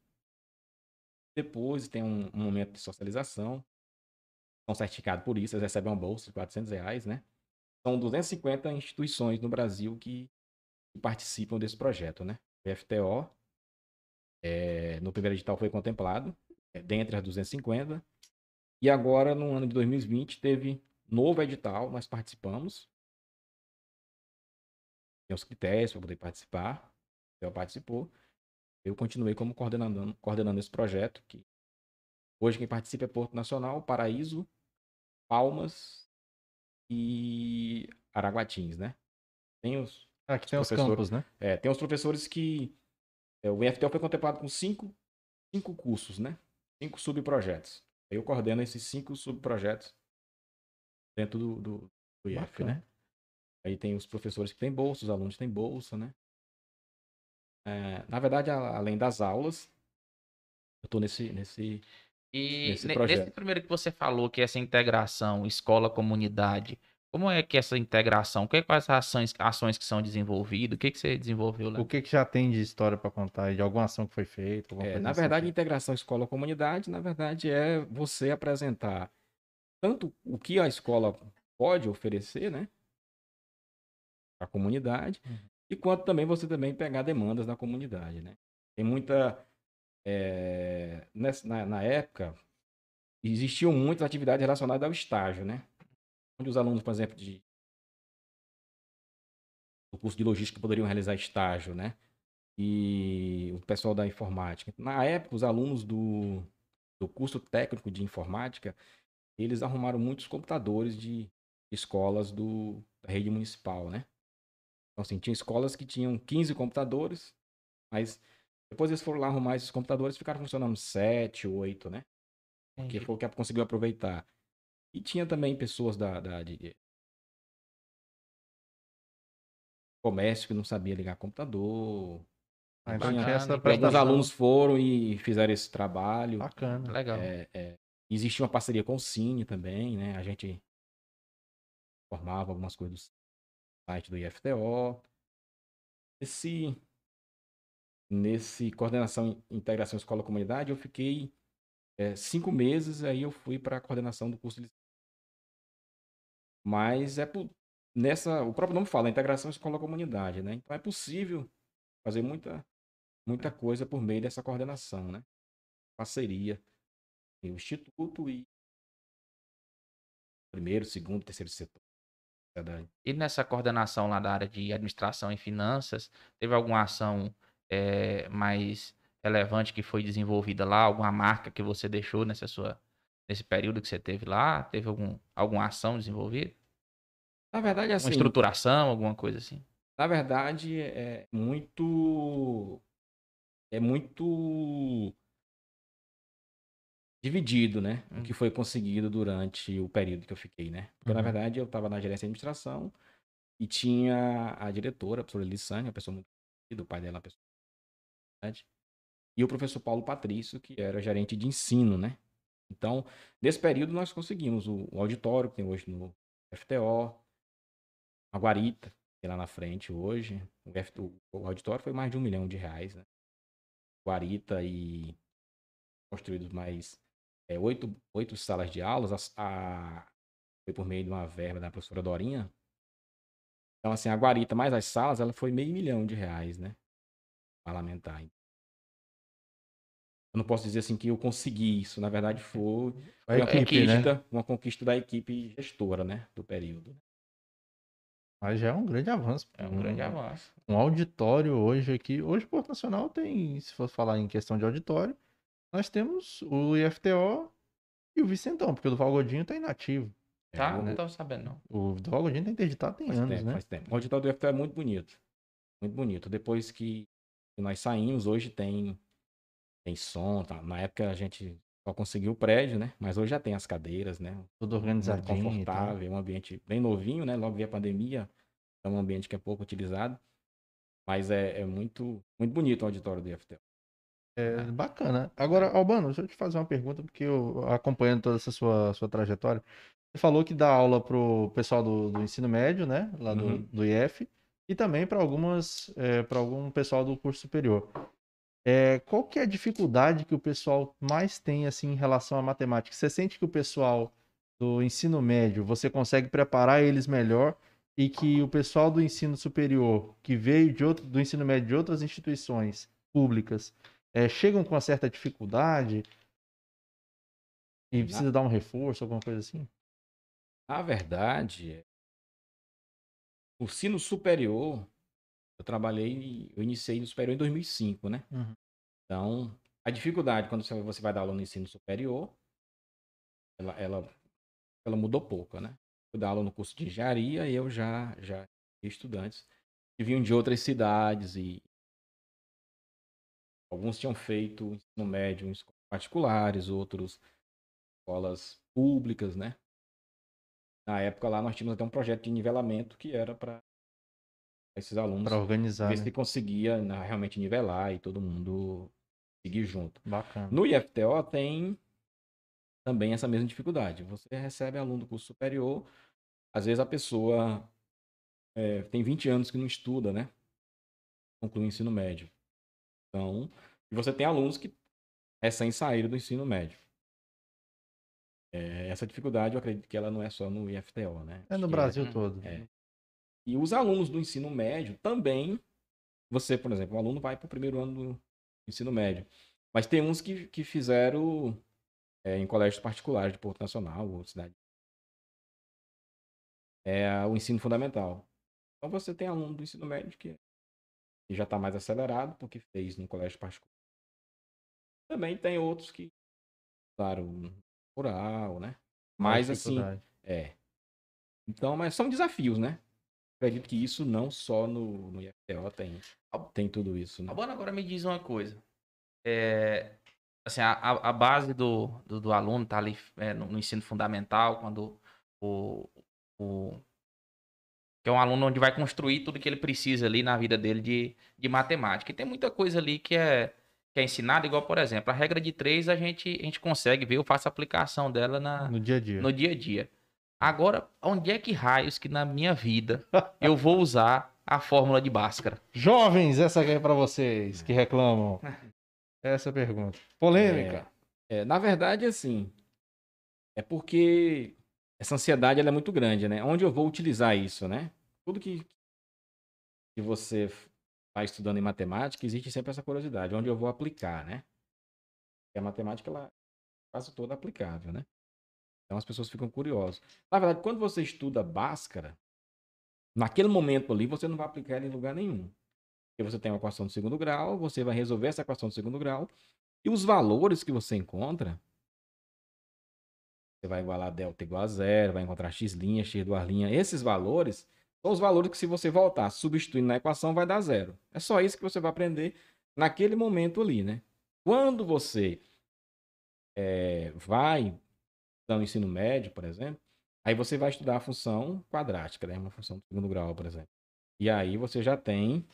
Depois tem um, um momento de socialização, são certificados por isso, eles recebem uma bolsa de 400 reais, né? São 250 instituições no Brasil que que participam desse projeto, né? O FTO, é, no primeiro edital foi contemplado, é, dentre as 250, e agora, no ano de 2020, teve novo edital, nós participamos. Tem os critérios para poder participar, o participou. Eu continuei como coordenando, coordenando esse projeto, que hoje quem participa é Porto Nacional, Paraíso, Palmas e Araguatins, né? Tem os, Aqui tem os campos, né? é, tem os professores que. é, o IFTL foi contemplado com cinco, cinco cursos, né? Cinco subprojetos. Aí eu coordeno esses cinco subprojetos dentro do, do, do IF, Bacana. né? Aí tem os professores que têm bolsa, os alunos têm bolsa, né? É, na verdade, a- além das aulas, eu tô nesse. nesse E Nesse nesse primeiro que você falou, que é essa integração escola-comunidade, como é que essa integração? Que- Quais as ações, ações que são desenvolvidas? O que, que você desenvolveu lá? O que, que já tem de história pra contar de alguma ação que foi feita? É, na assim verdade, que- integração escola-comunidade, na verdade, é você apresentar tanto o que a escola pode oferecer, né? Para a comunidade, Uhum. E quanto também você também pegar demandas da comunidade, né? Tem muita. é, nessa- na, na época, existiam muitas atividades relacionadas ao estágio, né? Onde os alunos, por exemplo, de do curso de logística poderiam realizar estágio, né? E o pessoal da informática. Na época, os alunos do, do curso técnico de informática, eles arrumaram muitos computadores de escolas do, da rede municipal, né? Então, assim, tinha escolas que tinham 15 computadores, mas depois eles foram lá arrumar esses computadores ficaram funcionando 7, 8, né? que Entendi. foi o que conseguiu aproveitar. E tinha também pessoas da, da de comércio que não sabia ligar computador. Ah, tinha essa alguns alunos foram e fizeram esse trabalho. Bacana. Legal. É, é, existia uma parceria com o Cine também, né? A gente formava algumas coisas do site do IFTO. Esse, nesse coordenação integração escola-comunidade, eu fiquei é, cinco meses, aí eu fui para a coordenação do curso de Mas é por nessa, o próprio nome fala, integração escola-comunidade, né? Então é possível fazer muita, muita coisa por meio dessa coordenação, né? Parceria o Instituto e primeiro, segundo, terceiro setor. Verdade. E nessa coordenação lá da área de administração e finanças, teve alguma ação eh, mais relevante que foi desenvolvida lá? Alguma marca que você deixou nessa sua, nesse período que você teve lá? Teve algum, alguma ação desenvolvida? Na verdade, assim, Uma estruturação, alguma coisa assim? na verdade, é muito. É muito. Dividido, né? O Hum. que foi conseguido durante o período que eu fiquei, né? Porque, na Uhum. verdade, eu estava na gerência de administração e tinha a diretora, a professora Lissane, uma pessoa muito querida, o pai dela é uma pessoa muito e o professor Paulo Patrício, que era gerente de ensino, né? Então, nesse período, nós conseguimos o, o auditório que tem hoje no FTO, a guarita, que é lá na frente hoje. O, F- o- o auditório foi mais de um milhão de reais, né? Guarita e construídos mais é, oito, oito salas de aulas. as- A, foi por meio de uma verba da professora Dorinha. Então, assim, a guarita mais as salas, ela foi meio milhão de reais, né? Parlamentar. Eu não posso dizer assim que eu consegui isso. Na verdade, foi, *laughs* A uma, equipe, né? conquista, uma conquista da equipe gestora, né? Do período. Mas já é um grande avanço. É um grande avanço. Um auditório hoje aqui. Hoje o Porto Nacional tem, se for falar em questão de auditório, nós temos o IFTO e o Vicentão, porque o do Valgodinho tá inativo. Tá? É, o- Não tô sabendo, não. O do Valgodinho tá interditado tem Faz anos, tempo, né? faz tempo. O auditório do FT é muito bonito. Muito bonito. Depois que nós saímos, hoje tem, tem som. Tá? Na época a gente só conseguiu o prédio, né? Mas hoje já tem as cadeiras, né? Tudo organizadinho confortável, um ambiente bem novinho, né? Logo veio a pandemia, é um ambiente que é pouco utilizado. Mas é, é muito, muito bonito o auditório do IFT. É bacana. Agora, Albano, deixa eu te fazer uma pergunta, porque eu acompanhando toda essa sua, sua trajetória, você falou que dá aula pro pessoal do, do ensino médio, né? Lá do, Uhum. do IF, e também para algumas, para algum pessoal do curso superior. É, qual que é a dificuldade que o pessoal mais tem assim em relação à matemática? Você sente que o pessoal do ensino médio, você consegue preparar eles melhor e que o pessoal do ensino superior, que veio de outro, do ensino médio de outras instituições públicas, é, chegam com uma certa dificuldade e precisa dar um reforço, alguma coisa assim? Na verdade, é- o ensino superior, eu trabalhei, eu iniciei no superior em 2005, né? Uhum. Então, a dificuldade quando você vai dar aula no ensino superior, ela, ela, ela mudou pouco, né? Eu dar aula no curso de engenharia e eu já, já tinha estudantes que vinham de outras cidades e alguns tinham feito ensino médio em escolas particulares, outros escolas públicas, né? Na época lá nós tínhamos até um projeto de nivelamento que era para esses alunos Para organizar, ver né? se conseguia né, realmente nivelar e todo mundo seguir junto. Bacana. No IFTO tem também essa mesma dificuldade. Você recebe aluno do curso superior, às vezes a pessoa é, tem 20 anos que não estuda, né? Conclui o ensino médio. Então, e você tem alunos que recém saíram do ensino médio. É, essa dificuldade, eu acredito que ela não é só no IFTO, né? É no que Brasil é- todo. é. E os alunos do ensino médio também. Você, por exemplo, um aluno vai para o primeiro ano do ensino médio. Mas tem uns que, que fizeram é, em colégios particulares de Porto Nacional ou cidade. É o ensino fundamental. Então você tem aluno do ensino médio que, que já está mais acelerado porque fez no colégio particular. Também tem outros que, claro, rural, né? Mais Mas assim, dificuldade. é. Então, mas são desafios, né? Acredito que isso não só no, no IFTO tem, tem tudo isso, né? Agora, agora me diz uma coisa. É, assim, a, a base do, do, do aluno tá ali é, no, no ensino fundamental, quando o, o. Que é um aluno onde vai construir tudo que ele precisa ali na vida dele de, de matemática. E tem muita coisa ali que é, que é ensinada, igual, por exemplo, a regra de três a gente, a gente consegue ver, eu faço a aplicação dela na, No dia a dia. no dia a dia. Agora, onde é que raios que na minha vida *laughs* eu vou usar a fórmula de Bhaskara? Jovens, essa aqui é para vocês que reclamam. *laughs* Essa é a pergunta. Polêmica. É, é, na verdade, assim, é porque essa ansiedade ela é muito grande, né? Onde eu vou utilizar isso, né? Tudo que, que você está estudando em matemática, existe sempre essa curiosidade. Onde eu vou aplicar, né? A matemática, ela é quase toda aplicável, né? Então as pessoas ficam curiosas. Na verdade, quando você estuda Bhaskara, naquele momento ali, você não vai aplicar em lugar nenhum. Porque você tem uma equação de segundo grau, você vai resolver essa equação de segundo grau, e os valores que você encontra, você vai igualar delta igual a zero, vai encontrar x', x duas linha. Esses valores são os valores que se você voltar substituindo na equação vai dar zero. É só isso que você vai aprender naquele momento ali, né? Quando você é, vai no ensino médio, por exemplo, aí você vai estudar a função quadrática, né? Uma função de segundo grau, por exemplo. E aí você já tem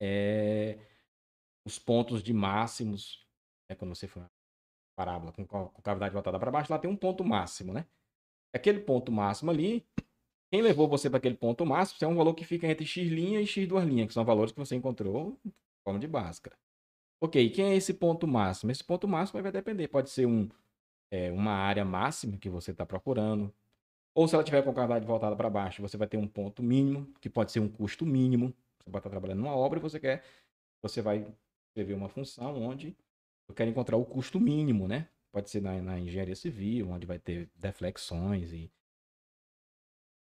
é, os pontos de máximos, né? quando você for parábola com, cavidade voltada para baixo, lá tem um ponto máximo, né? Aquele ponto máximo ali, quem levou você para aquele ponto máximo é um valor que fica entre x' e x duas linhas, que são valores que você encontrou em forma de Bhaskara. Ok, quem é esse ponto máximo? Esse ponto máximo vai depender. Pode ser um, é, uma área máxima que você está procurando. Ou se ela tiver com cavidade voltada para baixo, você vai ter um ponto mínimo, que pode ser um custo mínimo. Você pode estar trabalhando numa obra e você quer, você vai escrever uma função onde eu quero encontrar o custo mínimo, né? Pode ser na, na engenharia civil, onde vai ter deflexões e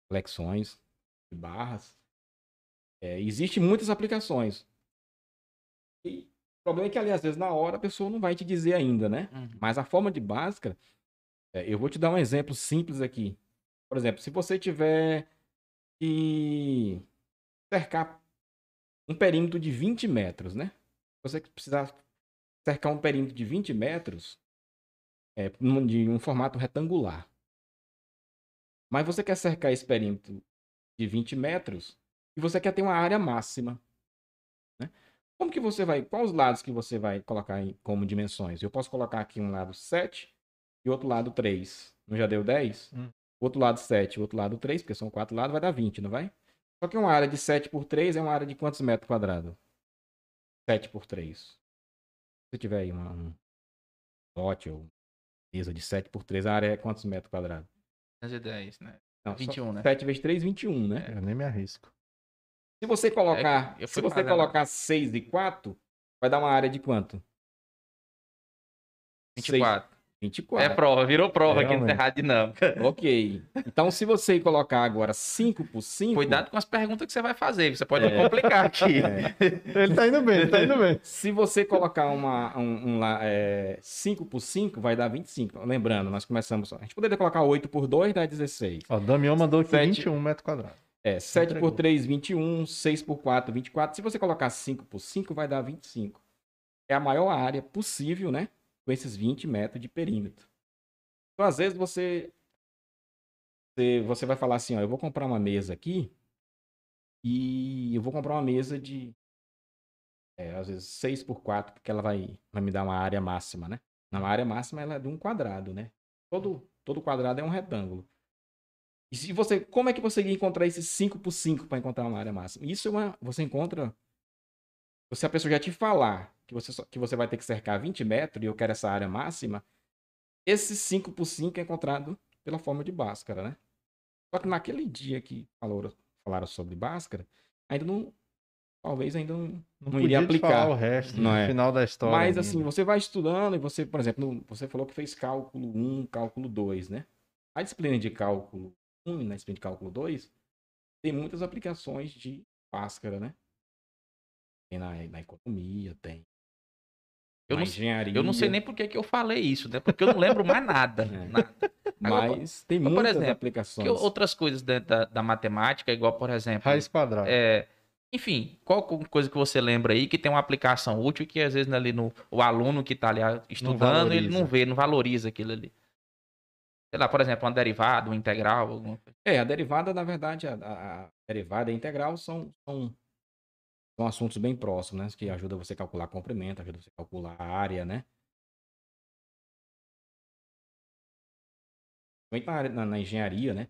flexões de barras. É, Existem muitas aplicações. E o problema é que ali, às vezes, na hora, a pessoa não vai te dizer ainda, né? Uhum. Mas a forma de básica, é, eu vou te dar um exemplo simples aqui. Por exemplo, se você tiver que cercar um perímetro de 20 metros, né? Você precisar cercar um perímetro de 20 metros é, de um formato retangular. Mas você quer cercar esse perímetro de 20 metros e você quer ter uma área máxima. Né? Como que você vai. Quais os lados que você vai colocar em, como dimensões? Eu posso colocar aqui um lado 7 e outro lado 3. Não já deu 10? Hum. Outro lado 7, outro lado 3, porque são quatro lados, vai dar 20, não vai? Só que uma área de 7 por 3 é uma área de quantos metros quadrados? 7 por 3. Se tiver aí uma, um lote ou mesa de 7 por 3, a área é quantos metros quadrados? 210, né? Não, 21, né? 7 vezes 3, 21, né? Eu nem me arrisco. Se você colocar, É, eu se você fazendo- colocar 6 e 4, vai dar uma área de quanto? 24. 24. É prova, virou prova aqui no. Terra Dinâmica. *laughs* Ok. Então, se você colocar agora 5 por 5. Cuidado com as perguntas que você vai fazer, você pode É. complicar aqui. *laughs* Ele tá indo bem, ele tá indo bem. Se você colocar uma, um, um lá, é, 5 por 5, vai dar 25. Lembrando, nós começamos. A gente poderia colocar 8 por 2, dá 16. Ó, o Damião mandou aqui Sete. 21 metros quadrados. É, 7 Entregou. por 3, 21. 6 por 4, 24. Se você colocar 5 por 5, vai dar 25. É a maior área possível, né? Com esses 20 metros de perímetro. Então, às vezes, você, você, você vai falar assim, ó, eu vou comprar uma mesa aqui e eu vou comprar uma mesa de, é, às vezes, 6 por 4, porque ela vai, vai me dar uma área máxima, né? Na área máxima, ela é de um quadrado, né? Todo, todo quadrado é um retângulo. E se você, como é que você ia encontrar esses 5 por 5 para encontrar uma área máxima? Isso é uma, você encontra. Se a pessoa já te falar que você, só- que você vai ter que cercar 20 metros e eu quero essa área máxima, esse 5 por 5 é encontrado pela forma de Bhaskara, né? Só que naquele dia que falou, falaram sobre Bhaskara, ainda não. Talvez ainda não, Não, Não iria aplicar. o resto Não no é. final da história. Mas ainda. assim, você vai estudando e você, por exemplo, você falou que fez cálculo 1, cálculo 2, né? A disciplina de cálculo 1 e na disciplina de cálculo 2 tem muitas aplicações de Bhaskara, né? Tem na, na economia, tem Eu não, eu não sei nem por que, que eu falei isso, né? Porque eu não lembro mais nada. *laughs* É. nada. Agora, Mas tem muitas exemplo, aplicações. Que outras coisas dentro da, da matemática, igual, por exemplo. Raiz quadrada. é, enfim, qual co- coisa que você lembra aí que tem uma aplicação útil que às vezes ali no, o aluno que está ali estudando, ele valoriza. não vê, não valoriza aquilo ali. Sei lá, por exemplo, uma derivada, uma integral, alguma coisa. É, a derivada, na verdade, a, a- a derivada e a integral são, são, são assuntos bem próximos, né? Que ajudam você a calcular comprimento, ajuda você a calcular a área, né? Na, área- na, na engenharia, né?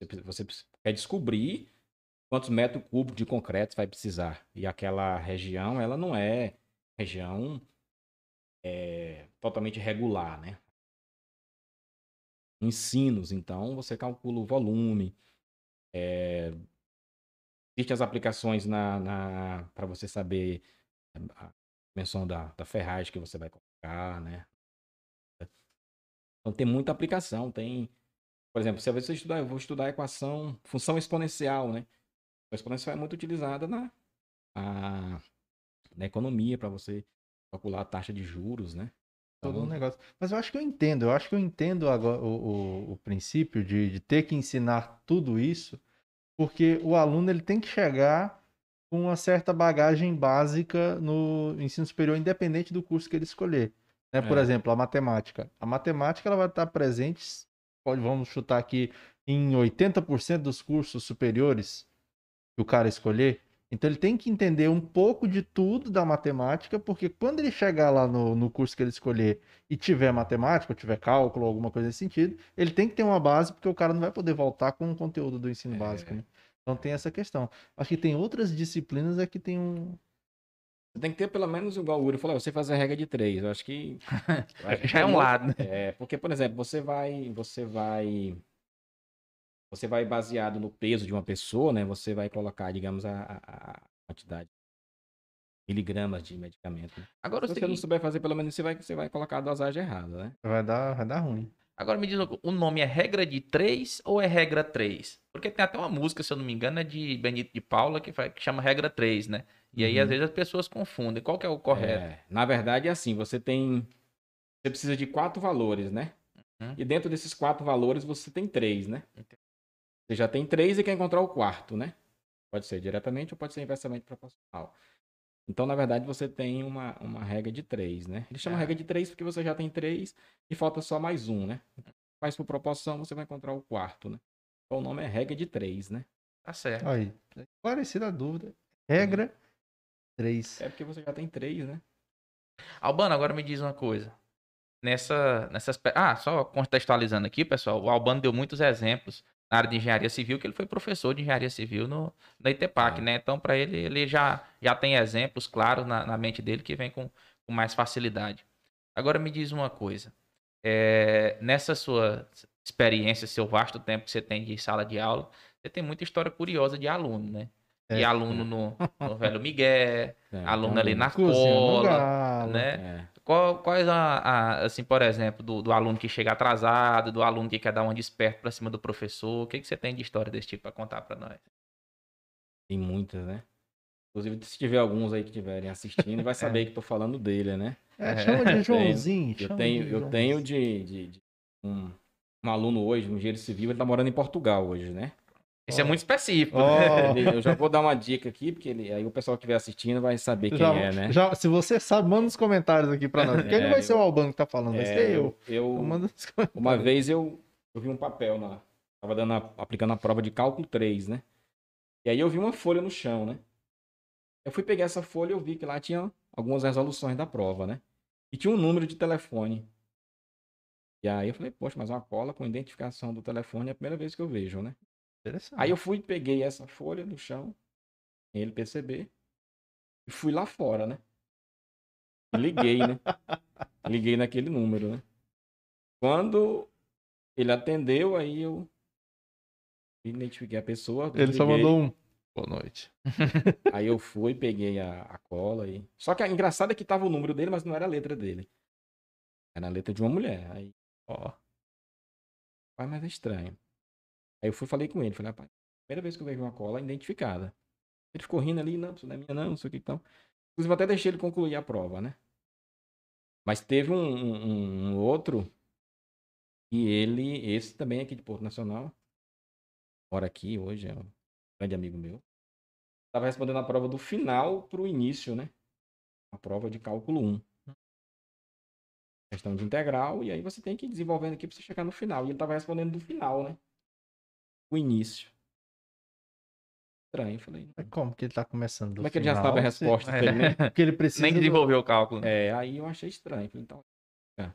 Você, você quer descobrir quantos metros cúbicos de concreto você vai precisar. E aquela região, ela não é região é, totalmente regular, né? ensinos. Então, você calcula o volume. É... Existem as aplicações na, na... para você saber a dimensão da, da ferragem que você vai colocar, né? Então, tem muita aplicação. Tem, por exemplo, se você estudar, eu vou estudar a equação, função exponencial, né? A exponencial é muito utilizada na, a, na economia para você calcular a taxa de juros, né? Todo um negócio. Mas eu acho que eu entendo, eu acho que eu entendo agora o, o, o princípio de, de ter que ensinar tudo isso, porque o aluno ele tem que chegar com uma certa bagagem básica no ensino superior, independente do curso que ele escolher. Né? Por É. exemplo, a matemática. A matemática ela vai estar presente, pode, vamos chutar aqui, em 80% dos cursos superiores que o cara escolher. Então ele tem que entender um pouco de tudo da matemática, porque quando ele chegar lá no, no curso que ele escolher e tiver matemática, ou tiver cálculo, alguma coisa nesse sentido, ele tem que ter uma base, porque o cara não vai poder voltar com o conteúdo do ensino É. básico. Né? Então tem essa questão. Acho que tem outras disciplinas é que tem um. Você tem que ter pelo menos, igual o Uri falou, você fazer a regra de três. Eu acho que. *laughs* Já é um muito- lado, né? É, porque, por exemplo, você vai. Você vai. Você vai baseado no peso de uma pessoa, né? Você vai colocar, digamos, a, a- quantidade de miligramas de medicamento. né? Agora, o Se você não seguinte, souber fazer, pelo menos você vai, você vai colocar a dosagem errada, né? Vai dar, vai dar ruim. agora me diz, o nome é regra de 3 ou é regra 3? Porque tem até uma música, se eu não me engano, é de Benito de Paula, que, faz- que chama regra 3, né? E aí, Uhum. às vezes, as pessoas confundem. Qual que é o correto? É, na verdade, é assim, você tem. Você precisa de quatro valores, né? Uhum. E dentro desses quatro valores, você tem três, né? Entendi. Você já tem três e quer encontrar o quarto, né? Pode ser diretamente ou pode ser inversamente proporcional. Então, na verdade, você tem uma, uma regra de três, né? Ele chama Ah. regra de três porque você já tem três e falta só mais um, né? Faz por proporção, você vai encontrar o quarto, né? Então, o nome é regra de três, né? Tá certo. Aí, esclarecida a dúvida. Regra 3. É porque você já tem três, né? Albano, agora me diz uma coisa. Nessa, nessas. Ah, só contextualizando aqui, pessoal. O Albano deu muitos exemplos na área de engenharia civil, que ele foi professor de engenharia civil no, na ITEPAC, É. né? Então, para ele, ele já, já tem exemplos claros na, na mente dele que vem com, com mais facilidade. Agora me diz uma coisa. É, nessa sua experiência, seu vasto tempo que você tem de sala de aula, você tem muita história curiosa de aluno, né? É. E aluno no, no Velho Miguel, *laughs* É, aluno ali na cola, né? É. Qual, quais a, a- assim, por exemplo, do, do aluno que chega atrasado, do aluno que quer dar um desperto pra cima do professor? O que, que você tem de história desse tipo pra contar pra nós? Tem muitas, né? Inclusive, se tiver alguns aí que estiverem assistindo, vai *laughs* saber que tô falando dele, né? É, chama de *laughs* Joãozinho. Eu chama tenho, de eu Joãozinho. tenho de, de- de um, um aluno hoje, no engenheiro civil, ele tá morando em Portugal hoje, né? Isso é muito específico. Ó, Ele- eu já vou dar uma dica aqui, porque ele, aí o pessoal que estiver assistindo vai saber quem já- é, né? já- se você sabe, manda nos comentários aqui pra nós. *laughs* Porque É, não vai eu- ser o Albano que tá falando, vai É, ser eu. eu- Então manda nos comentários. uma vez eu, eu vi um papel na. Tava dando a- aplicando a prova de cálculo 3, né? E aí eu vi uma folha no chão, né? Eu fui pegar essa folha e eu vi que lá tinha algumas resoluções da prova, né? E tinha um número de telefone. E aí eu falei, poxa, mas uma cola com identificação do telefone é a primeira vez que eu vejo, né? Aí eu fui, peguei essa folha no chão, sem ele perceber, e fui lá fora, né? Liguei, né? liguei naquele número, né? Quando ele atendeu, aí eu identifiquei a pessoa. Ele só liguei, mandou um. Boa noite. *laughs* Aí eu fui, peguei a, a cola e. Só que a engraçada é que tava o número dele, mas não era a letra dele. Era a letra de uma mulher. Aí, ó. Pai, mas é estranho. Aí eu fui falei com ele, falei, rapaz, primeira vez que eu vejo uma cola identificada. Ele ficou rindo ali, não, isso não é minha, não, não sei o que então. Inclusive, até deixei ele concluir a prova, né? Mas teve um, um- um outro e ele, esse também aqui de Porto Nacional, mora aqui hoje, é um grande amigo meu. Tava respondendo a prova do final pro início, né? A prova de cálculo 1. Questão de integral, e aí você tem que ir desenvolvendo aqui pra você chegar no final. E ele tava respondendo do final, né? O início. Estranho, eu falei. Mas Como que ele tá começando? do Como é que ele já final? sabe a resposta? É. dele, *laughs* né? Porque ele precisa. Nem do- desenvolveu o cálculo. né? É, aí eu achei estranho. Falei, então. é.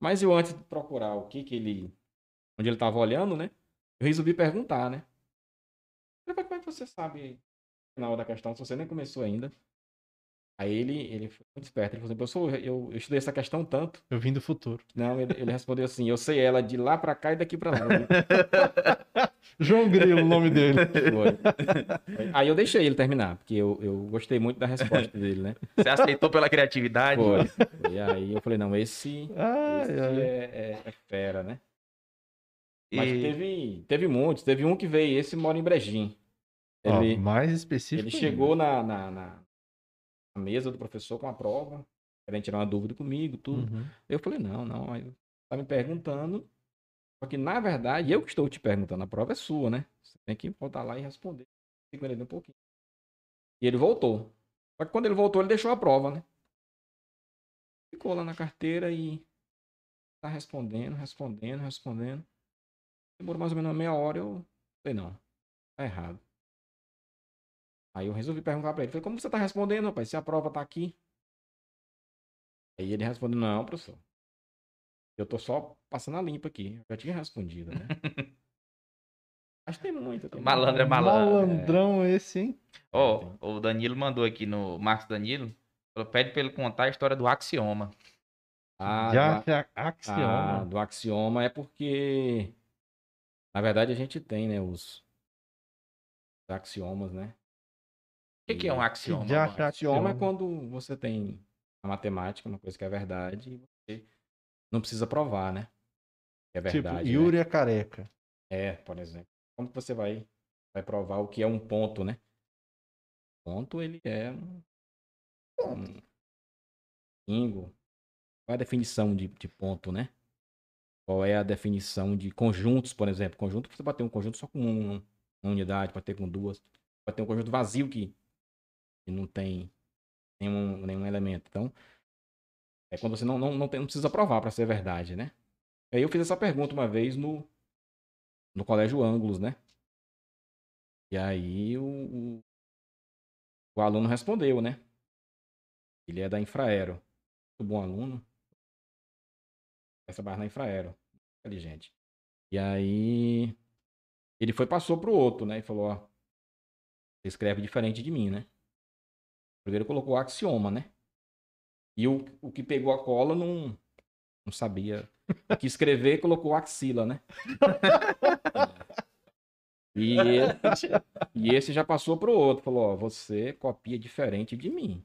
Mas eu antes de procurar o que que ele. Onde ele tava olhando, né? Eu resolvi perguntar, né? Falei, "Mas Como é que você sabe o final da questão se você nem começou ainda? Aí ele, ele foi muito esperto. Ele falou assim, professor, eu, eu estudei essa questão tanto. Eu vim do futuro. Não, ele, ele respondeu assim, eu sei ela de lá pra cá e daqui pra lá. *laughs* João Grilo, o nome dele. Foi. Aí eu deixei ele terminar, porque eu, eu gostei muito da resposta dele, né? Você aceitou pela criatividade? Foi. E aí eu falei, não, esse, Ai, esse é, é- é fera, né? Mas E- teve, teve muitos. Teve um que veio, esse mora em Brejim. Ele, mais específico. ele ainda. chegou na, na, na- na mesa do professor com a prova, querendo tirar uma dúvida comigo, tudo. Uhum. Eu falei, não, não, aí tá me perguntando. Só que, na verdade, eu que estou te perguntando, a prova é sua, né? Você tem que voltar lá e responder. Fico ele um pouquinho. E ele voltou. Só que quando ele voltou, ele deixou a prova, né? Ficou lá na carteira e tá respondendo, respondendo, respondendo. Demorou mais ou menos uma meia hora, eu falei, não, tá errado. Aí eu resolvi perguntar pra ele, falei, como você tá respondendo, rapaz, se a prova tá aqui? Aí ele respondeu, não, professor. Eu tô só passando a limpa aqui. Eu já tinha respondido, né? *laughs* Acho que tem muito. Tem Malandro é muito. malandro. Malandrão esse, hein? Ó, o Danilo mandou aqui no Marcos Danilo. Falou, pede pra ele contar a história do axioma. Ah, Já do, a ah, axioma. do axioma é porque, na verdade, a gente tem, né, os, os axiomas, né? O que, que é um axioma? Já- já- Axioma é quando você tem a matemática, uma coisa que é verdade, e você não precisa provar, né? Que é Tipo, verdade. né? Yuri é careca. É, por exemplo. Como que você vai, vai provar o que é um ponto, né? Ponto, ele é um, um símbolo. Qual é a definição de, de ponto, né? Qual é a definição de conjuntos, por exemplo? Conjunto, você pode ter um conjunto só com um- uma unidade, pode ter com duas. Pode ter um conjunto vazio que, que não tem nenhum, nenhum elemento. Então, é quando você não, não, não, tem, não precisa provar para ser verdade, né? Aí eu fiz essa pergunta uma vez no, no Colégio Ângulos, né? E aí o, o, aluno respondeu, né? Ele é da Infraero. Muito bom aluno. Vai trabalhar na Infraero. Inteligente. E aí ele foi e passou pro outro, né? E falou, ó, você escreve diferente de mim, né? Primeiro colocou o axioma, né? E o, o que pegou a cola não, não sabia o que escrever, *laughs* colocou axila, né? E esse, e esse já passou pro outro, falou, ó, você copia diferente de mim.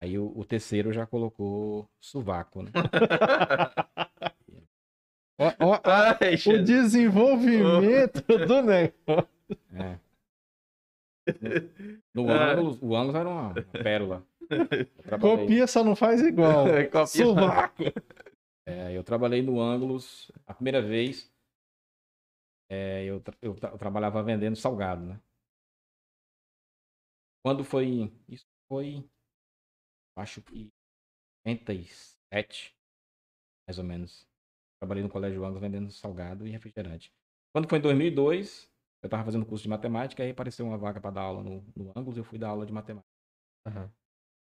Aí o, o terceiro já colocou sovaco, né? *laughs* Ó, ó, Ai, o desenvolvimento do *laughs* negócio. É. No ângulo, o ângulo era uma, pérola. Eu trabalhei, Copia, só não faz igual. *laughs* Copia. Sovaco. é, eu trabalhei no ângulos a primeira vez. é, eu, tra- eu tra- eu trabalhava vendendo salgado, né? Quando foi. Isso foi. Acho que 97, mais ou menos. Trabalhei no Colégio Ângulos vendendo salgado e refrigerante. Quando foi em 2002, eu estava fazendo curso de matemática, aí apareceu uma vaga para dar aula no, no Ângulos, eu fui dar aula de matemática. Aham.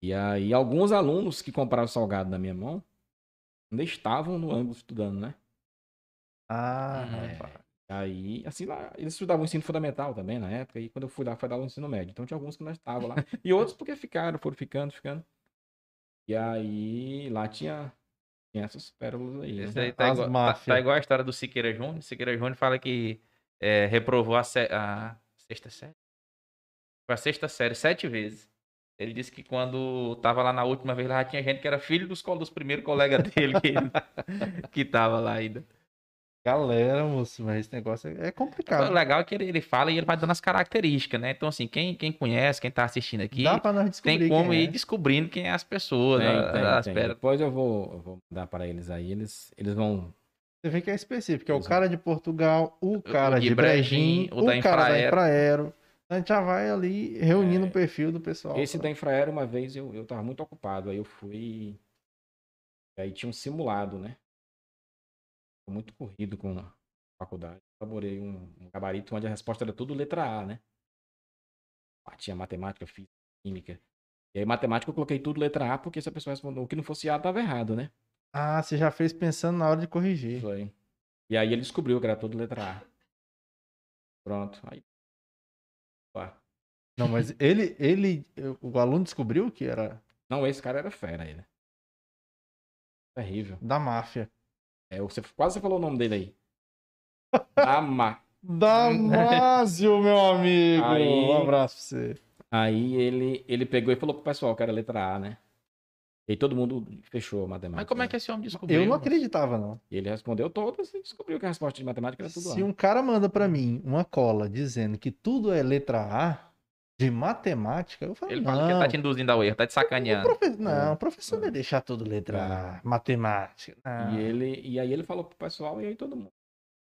E aí, alguns alunos que compraram salgado na minha mão ainda estavam no ângulo estudando, né? Ah, É. Aí, assim, lá, eles estudavam ensino fundamental também na época, e quando eu fui lá, foi dar aula no ensino médio. Então tinha alguns que não estavam lá. *laughs* E outros porque ficaram, foram ficando, ficando. E aí, lá tinha, tinha essas pérolas aí. Esse né? aí tá As igual, tá- tá igual a história do Siqueira Júnior. Siqueira Júnior fala que é, reprovou a, sé- a sexta série. Foi a sexta série sete vezes. Ele disse que quando tava lá na última vez, lá tinha gente que era filho dos, dos primeiros colegas dele que, *laughs* que tava lá ainda. Galera, moço, mas esse negócio é é O complicado. legal é que ele, ele fala e ele vai dando as características, né? Então, assim, quem, quem conhece, quem tá assistindo aqui, Dá pra nós descobrir. tem como ir é. descobrindo quem é as pessoas. Tem, né? tem, as tem. Depois eu vou, eu vou dar para eles aí. Eles, eles vão. Você vê que é específico, é o cara de Portugal, o cara de de Brejim, o o, da cara da Infraero. A gente já vai ali reunindo o perfil do pessoal. Esse da Infraero, uma vez eu, eu tava muito ocupado. Aí eu fui. Aí tinha um simulado, né? Muito corrido com a faculdade. Elaborei um, um gabarito onde a resposta era tudo letra A, né? Ah, tinha matemática, física, química. E aí, matemática, eu coloquei tudo letra A, porque se a pessoa respondeu o que não fosse A, tava errado, né? Ah, você já fez pensando na hora de corrigir. Foi. E aí ele descobriu que era tudo letra A. Pronto. Aí. Pá. Não, mas *laughs* ele, ele, o aluno descobriu que era Não, esse cara era fera, ele. Terrível. da máfia. É, você, quase falou o nome dele aí. *laughs* Dama. Damásio, meu *laughs* amigo! Aí- Um abraço pra você. Aí ele, ele pegou e falou pro pessoal que era letra A, né? E todo mundo fechou a matemática. Mas como é que esse homem descobriu? Eu não acreditava, não. E ele respondeu todas e descobriu que a resposta de matemática era tudo Se A. um cara manda pra mim uma cola dizendo que tudo é letra A de matemática, eu falo, Ele não. fala que ele tá te induzindo ao erro, tá te o sacaneando. profe- Não, o professor não vai deixar tudo letra A, matemática. Não. E, ele, e aí ele falou pro pessoal e aí todo mundo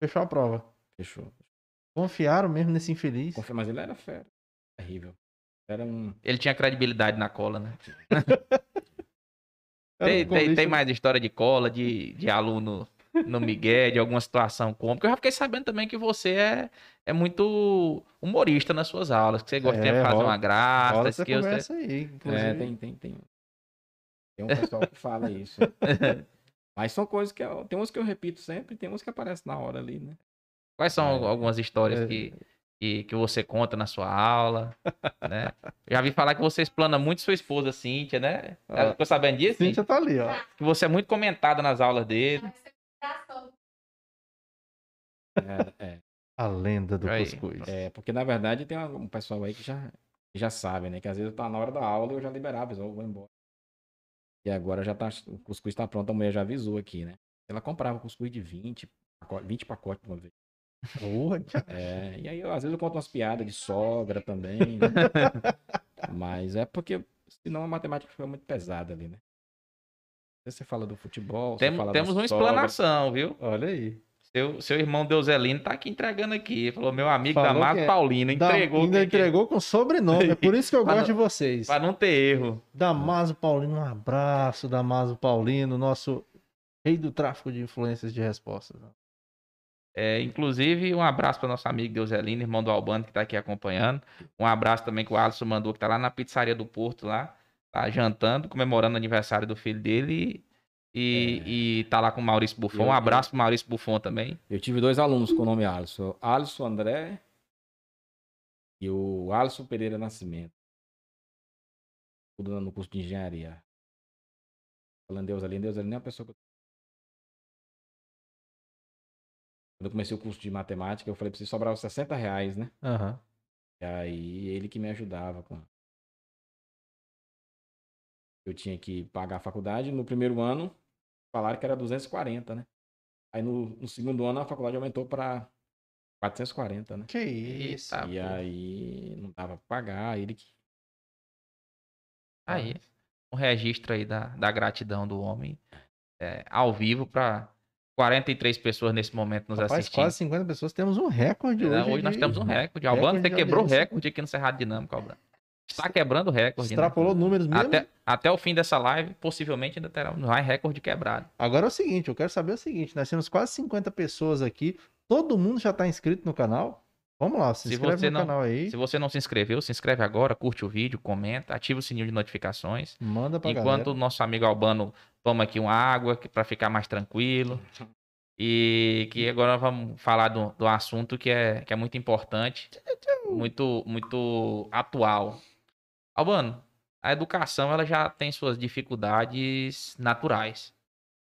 Fechou a prova. fechou. Confiaram mesmo nesse infeliz. Confia- Mas ele era fera. Terrível. Era um. Ele tinha credibilidade na cola, né? *laughs* Tem, tem, tem mais história de cola, de, de aluno no Miguel, de alguma situação cômica. Eu já fiquei sabendo também que você é, é muito humorista nas suas aulas, que você gosta É, de fazer rola- uma graça, Rola essa que você... conversa aí. Inclusive, É, tem, tem, tem. Tem um pessoal que fala isso. *laughs* Mas são coisas que. eu- Tem uns que eu repito sempre, tem uns que aparecem na hora ali, né? Quais são É. algumas histórias É. que, que, que você conta na sua aula, né? Já vi falar que você explana muito sua esposa, Cíntia, né? Ah. Ficou sabendo disso? Cíntia tá ali, ó. Que você é muito comentada nas aulas dele. É, é. A lenda do Aí. cuscuz. É, porque na verdade tem um pessoal aí que já, já sabe, né? Que às vezes tá na hora da aula e eu já liberava, eu vou embora. E agora já tá, o cuscuz tá pronto, a mulher já avisou aqui, né? Ela comprava cuscuz de 20, pacote- 20 pacotes de uma vez. Porra. É, e aí eu, às vezes eu conto umas piadas de sogra também, né? *laughs* Mas é porque senão a matemática fica muito pesada ali, né? Você fala do futebol, você Tem- fala temos uma sogra. explanação, viu? Olha aí. Seu, seu irmão Deuselino tá aqui entregando aqui. Falou, meu amigo Falou Damaso que é- Paulino, Da- entregou. ainda que- que- entregou com sobrenome. É por isso que eu *laughs* gosto não- de vocês. Pra não ter erro. Damaso Paulino, um abraço, Damaso Paulino, nosso rei do tráfico de influências de respostas. É, inclusive, um abraço para nosso amigo Deuselino, irmão do Albano, que tá aqui acompanhando. Um abraço também que o Alisson mandou, que tá lá na pizzaria do Porto, lá, tá jantando, comemorando o aniversário do filho dele. E, e tá lá com o Maurício Buffon. Eu- Um abraço pro Maurício Buffon também. Eu tive dois alunos com o nome Alisson. Alisson André e o Alisson Pereira Nascimento. Tudo no curso de engenharia. Falando Deus ali, Deus ali nem é uma pessoa que eu... Quando eu comecei o curso de matemática, eu falei pra você sobrava 60 reais, né? Aham. E aí ele que me ajudava com. Eu tinha que pagar a faculdade. No primeiro ano, falaram que era 240, né? Aí no, no segundo ano a faculdade aumentou para 440, né? Que isso. E pô. aí não dava pra pagar, ele que. Aí, um registro aí da, da gratidão do homem. é, ao vivo para 43 pessoas nesse momento nos Rapaz, assistindo. quase 50 pessoas. Temos um recorde É, hoje. Hoje nós temos um recorde. Albano, você quebrou audiência. recorde aqui no Cerrado Dinâmico, Albano. Está quebrando recorde. né? Extrapolou números mesmo. Até, até o fim dessa live, possivelmente ainda terá mais recorde quebrado. Agora é o seguinte, eu quero saber o seguinte, nós temos quase 50 pessoas aqui, todo mundo já tá inscrito no canal? Vamos lá, se Se inscreve você no não- canal aí, Se você não se inscreveu, se inscreve agora, curte o vídeo, comenta, ativa o sininho de notificações. manda pra Enquanto galera. o nosso amigo Albano toma aqui uma água para ficar mais tranquilo. E que agora vamos falar do, do assunto que é, que é muito importante, muito, muito atual. Albano, a educação ela já tem suas dificuldades naturais,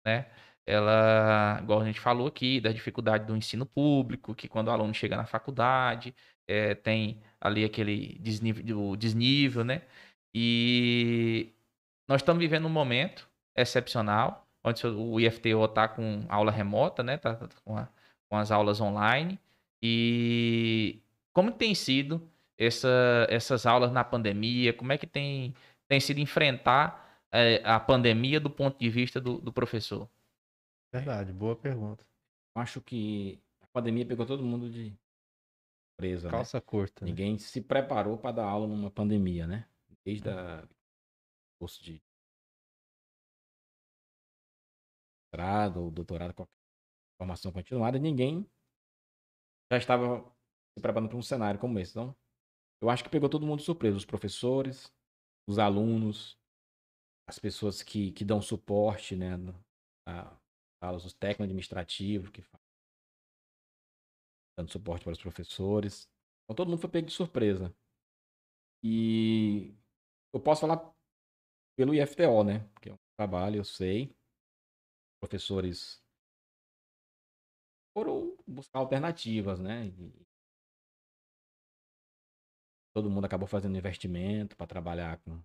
né? Ela, igual a gente falou aqui, da dificuldade do ensino público, que quando o aluno chega na faculdade, eh, tem ali aquele desnível, desnível, né? E nós estamos vivendo um momento excepcional, onde o IFTO está com aula remota, né? Tá, tá com, com as aulas online. E como tem sido essa- essas aulas na pandemia? Como é que tem, tem sido enfrentar eh, a pandemia do ponto de vista do, do professor? Verdade, boa pergunta. Acho que a pandemia pegou todo mundo de presa, né? Calça curta. né? Ninguém se preparou para dar aula numa pandemia, né? Desde a curso de mestrado ou doutorado, qualquer formação continuada, ninguém já estava se preparando para um cenário como esse. Então, eu acho que pegou todo mundo de surpresa, os professores, os alunos, as pessoas que, que dão suporte, né, a, aulas, os técnicos administrativos que dando suporte para os professores. Então todo mundo foi pego de surpresa. E eu posso falar pelo IFTO, né? Porque é um trabalho, eu sei. Professores foram buscar alternativas, né? E todo mundo acabou fazendo investimento para trabalhar com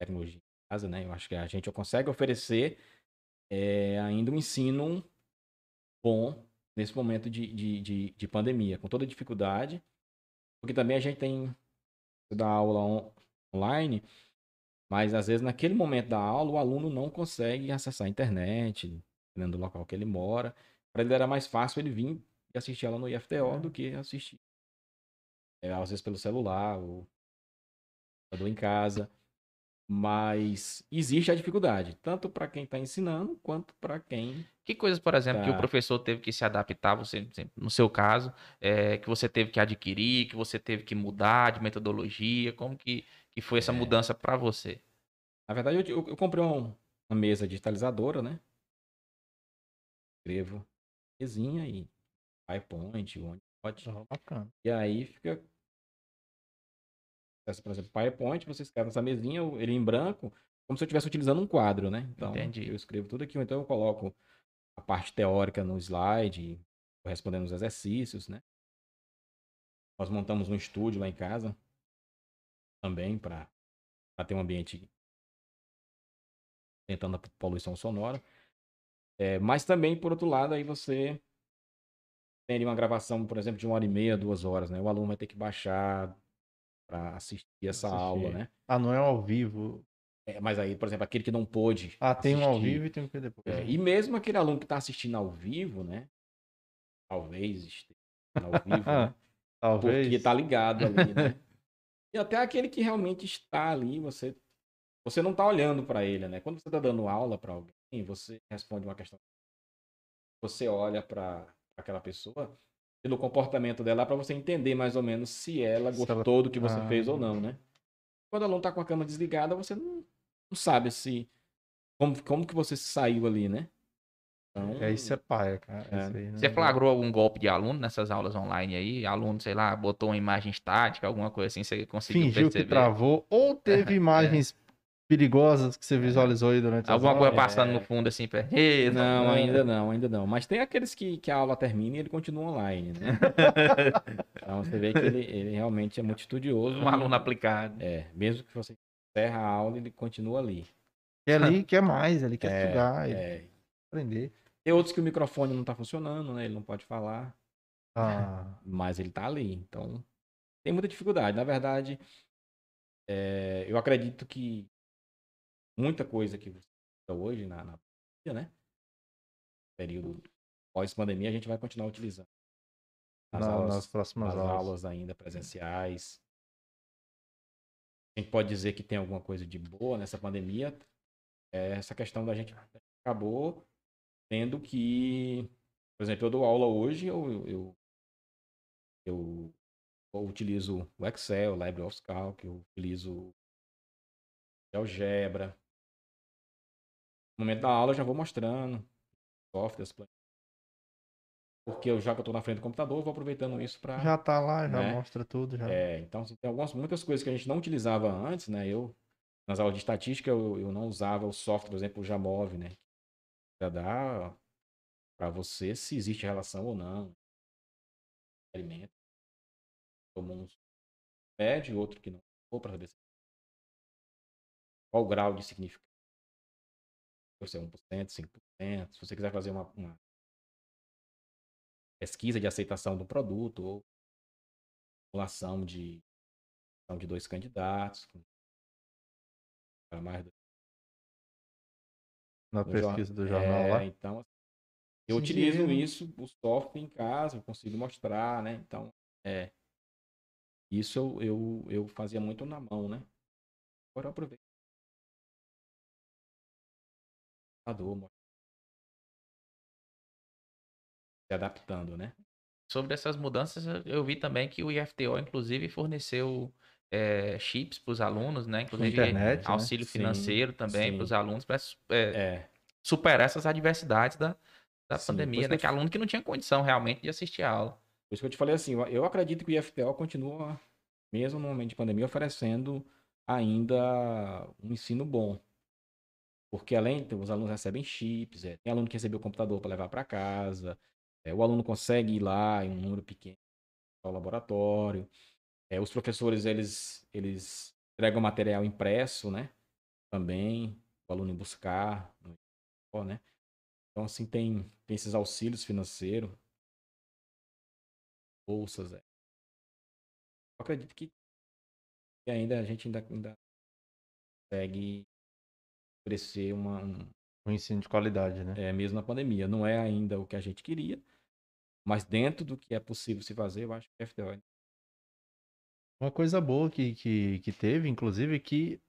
tecnologia em casa, né? Eu acho que a gente consegue oferecer é, ainda um ensino bom nesse momento de, de, de, de, pandemia, com toda dificuldade, porque também a gente tem da aula on, online, mas às vezes naquele momento da aula o aluno não consegue acessar a internet, dependendo do local que ele mora. Para ele era mais fácil ele vir e assistir ela no IFTO é. do que assistir. É, às vezes pelo celular, ou em casa. Mas existe a dificuldade, tanto para quem está ensinando, quanto para quem. Que coisas, por exemplo, tá... que o tá professor teve que se adaptar, você, no seu caso, é, que você teve que adquirir, que você teve que mudar de metodologia? Como que, que foi essa é... mudança para você? Na verdade, eu, eu, eu comprei um, uma mesa digitalizadora, né? Escrevo mesinha e PowerPoint, OneNote. Oh, bacana. E aí fica por exemplo, PowerPoint, você escreve nessa mesinha, ele em branco, como se eu estivesse utilizando um quadro, né? Então, Entendi. eu escrevo tudo aqui, ou então eu coloco a parte teórica no slide, respondendo os exercícios, né? Nós montamos um estúdio lá em casa, também, para ter um ambiente tentando a poluição sonora. É, mas também, por outro lado, aí você tem uma gravação, por exemplo, de uma hora e meia, duas horas, né? O aluno vai ter que baixar, para assistir essa assistir. aula, né? Ah, não é ao vivo. É, mas aí, por exemplo, aquele que não pôde. Ah, tem assistir, um ao vivo e tem um que depois. É, e mesmo aquele aluno que está assistindo ao vivo, né? Talvez esteja ao vivo, né? *laughs* Talvez. Porque tá ligado ali, né? *laughs* e até aquele que realmente está ali, você você não está olhando para ele, né? Quando você está dando aula para alguém, você responde uma questão. Você olha para aquela pessoa, pelo comportamento dela para você entender mais ou menos se ela gostou ela... do que você ah. fez ou não, né? Quando a aluno tá com a câmera desligada, você não, não sabe se como, como que você saiu ali, né? Então, é, isso é paia, cara. É. Aí, você flagrou algum golpe de aluno nessas aulas online aí? Aluno, sei lá, botou uma imagem estática, alguma coisa assim, você conseguiu Fingiu perceber? que travou, ou teve *laughs* é. imagens perigosas que você visualizou aí durante Alguma coisa passando é... no fundo assim, perto. Não, não, ainda não, ainda não. Mas tem aqueles que, que a aula termina e ele continua online, né? *laughs* então você vê que ele, ele realmente é muito estudioso. Um aluno aplicado. É, mesmo que você encerra a aula, ele continua ali. Quer ali, quer mais, ele quer é, estudar, é. aprender. Tem outros que o microfone não tá funcionando, né? Ele não pode falar. Ah. *laughs* Mas ele tá ali. Então, tem muita dificuldade. Na verdade, é, eu acredito que muita coisa que você hoje na, na né? Período pós-pandemia, a gente vai continuar utilizando. Nas, na, aulas, nas próximas nas aulas. aulas ainda presenciais. A gente pode dizer que tem alguma coisa de boa nessa pandemia. É essa questão da gente acabou tendo que, por exemplo, eu dou aula hoje, eu, eu, eu, eu utilizo o Excel, o LibreOffice Calc, eu utilizo Algebra, no momento da aula eu já vou mostrando softwares, porque eu, já que eu estou na frente do computador, eu vou aproveitando isso para. Já está lá, já né? mostra tudo. Já. É, então tem algumas, muitas coisas que a gente não utilizava antes, né? Eu, nas aulas de estatística, eu, eu não usava o software, por exemplo, o Jamov, né? Já dá para você se existe relação ou não. Experimento. Tomou um pede, outro que não. Ou para saber qual o grau de significado você 1%, 5%. Se você quiser fazer uma, uma pesquisa de aceitação do produto ou simulação de, de dois candidatos. Mais do... Na pesquisa do jornal é, lá? Então, eu Sim, utilizo isso, o software em casa, eu consigo mostrar, né? Então, é. Isso eu, eu, eu fazia muito na mão, né? Agora eu aproveito se adaptando, né? Sobre essas mudanças, eu vi também que o IFTO, inclusive, forneceu é, chips para os alunos, né? Inclusive internet, né? auxílio né? financeiro sim, também para os alunos, para é, é. superar essas adversidades da, da sim, pandemia, né? Que aluno que não tinha condição realmente de assistir a aula. Por isso que eu te falei assim, eu acredito que o IFTO continua mesmo no momento de pandemia, oferecendo ainda um ensino bom. Porque além, os alunos recebem chips, é, tem aluno que recebeu o computador para levar para casa, é, o aluno consegue ir lá em um número pequeno ao laboratório. É, os professores, eles, eles entregam material impresso, né? Também, o aluno buscar, né? Então, assim, tem, tem esses auxílios financeiros, bolsas, é. Eu acredito que, ainda a gente ainda, ainda consegue oferecer uma, um, um ensino de qualidade, né? É, mesmo na pandemia. Não é ainda o que a gente queria, mas dentro do que é possível se fazer, eu acho que a FTO uma coisa boa que, que, que teve, inclusive, que.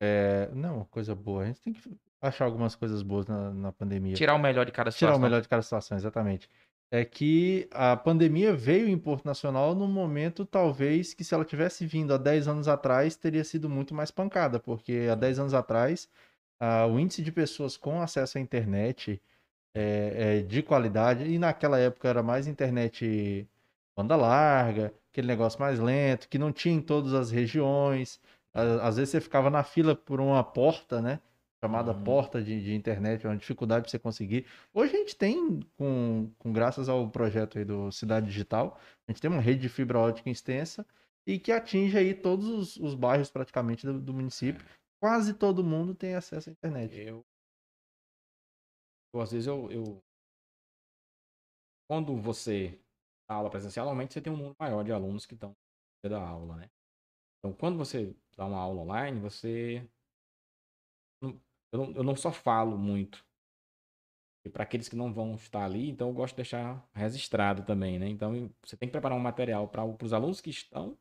É, não, coisa boa. A gente tem que achar algumas coisas boas na, na pandemia. Tirar o melhor de cada situação. Tirar o melhor de cada situação, exatamente. É que a pandemia veio em Porto Nacional num momento, talvez, que se ela tivesse vindo há 10 anos atrás, teria sido muito mais pancada, porque há 10 anos atrás, a, o índice de pessoas com acesso à internet é, é, de qualidade, e naquela época era mais internet banda larga, aquele negócio mais lento, que não tinha em todas as regiões. Às vezes você ficava na fila por uma porta, né? Chamada uhum. porta de, de, internet, uma dificuldade para você conseguir. Hoje a gente tem, com, com graças ao projeto aí do Cidade Digital, a gente tem uma rede de fibra ótica extensa e que atinge aí todos os, os bairros praticamente do, do município. Quase todo mundo tem acesso à internet. Eu, eu às vezes eu, eu quando você aula presencial, normalmente você tem um número maior de alunos que estão da aula, né? Então, quando você dá uma aula online, você. Eu não, eu não só falo muito. E para aqueles que não vão estar ali, então eu gosto de deixar registrado também, né? Então, você tem que preparar um material para os alunos que estão,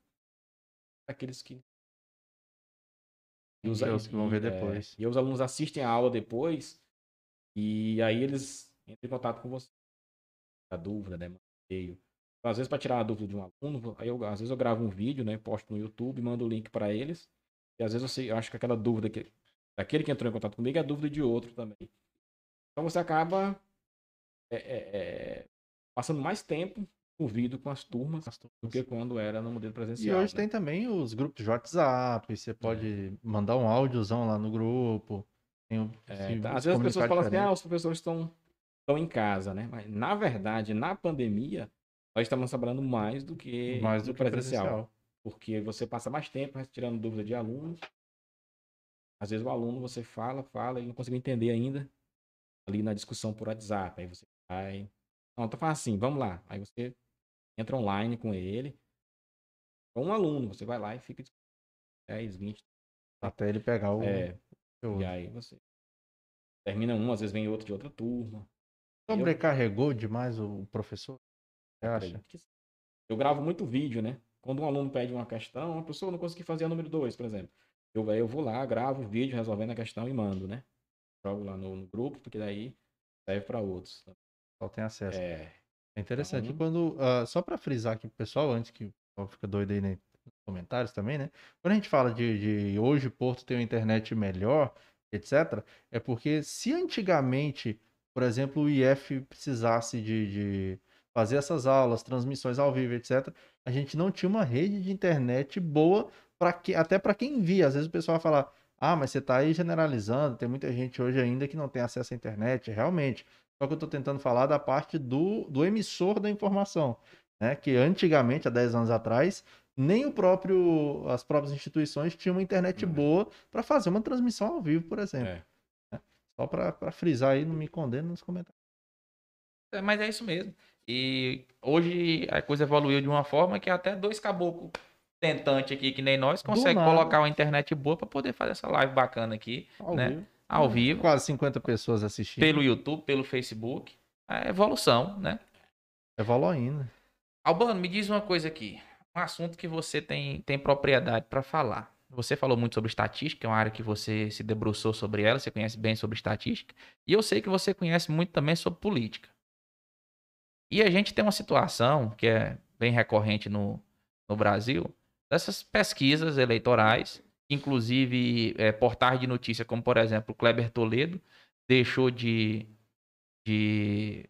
para aqueles que. E os, os que vão ver é, depois. É, e os alunos assistem a aula depois, e aí eles entram em contato com você. A dúvida, né? Às vezes para tirar a dúvida de um aluno, aí eu, às vezes eu gravo um vídeo, né, posto no YouTube, mando o link para eles. E às vezes você, eu acho que aquela dúvida que daquele que entrou em contato comigo é dúvida de outro também. Então você acaba é, é, é, passando mais tempo envolvido com as turmas, as turmas, do que quando era no modelo presencial. E hoje né? tem também os grupos de WhatsApp, você pode é. mandar um áudiozão lá no grupo. É, tá. Às vezes as pessoas falam assim, ah, os professores estão, estão em casa, né? Mas na verdade, na pandemia, nós estamos trabalhando mais do que mais do que presencial, presencial. Porque você passa mais tempo tirando dúvida de alunos. Às vezes o aluno você fala, fala e não consegue entender ainda ali na discussão por WhatsApp. Aí você vai. Não, tá falando assim, vamos lá. Aí você entra online com ele. Com um aluno, você vai lá e fica 10, 20. Até ele pegar o. É. E aí você termina um, às vezes vem outro de outra turma. Sobrecarregou eu... demais o professor? acha? Eu gravo muito vídeo, né? Quando um aluno pede uma questão, uma pessoa não conseguiu fazer a número 2, por exemplo. Eu, eu vou lá, gravo o vídeo resolvendo a questão e mando, né? Jogo lá no, no grupo, porque daí serve para outros. Só tem acesso. É. É interessante. Então... Quando, uh, só para frisar aqui pro pessoal, antes que fica doido aí né, nos comentários também, né? Quando a gente fala de, de hoje Porto tem uma internet melhor, etc., é porque se antigamente, por exemplo, o IF precisasse de, de fazer essas aulas, transmissões ao vivo, etc. A gente não tinha uma rede de internet boa para que até para quem via. Às vezes o pessoal vai falar: "Ah, mas você está aí generalizando, tem muita gente hoje ainda que não tem acesso à internet". Realmente. Só que eu estou tentando falar da parte do, do emissor da informação, né? Que antigamente, há 10 anos atrás, nem o próprio as próprias instituições tinham uma internet uhum. boa para fazer uma transmissão ao vivo, por exemplo. É. Né? Só para frisar aí, não me condene nos comentários. É, mas é isso mesmo. E hoje a coisa evoluiu de uma forma que até dois caboclos tentante aqui, que nem nós, consegue colocar uma internet boa para poder fazer essa live bacana aqui, ao né? Vivo. Ao vivo. Quase 50 pessoas assistindo. Pelo YouTube, pelo Facebook. É evolução, né? Evoluindo. Albano, me diz uma coisa aqui. Um assunto que você tem, tem propriedade para falar. Você falou muito sobre estatística, é uma área que você se debruçou sobre ela, você conhece bem sobre estatística. E eu sei que você conhece muito também sobre política. E a gente tem uma situação que é bem recorrente no, no Brasil, dessas pesquisas eleitorais, inclusive é, portais de notícia, como por exemplo o Kleber Toledo, deixou de, de,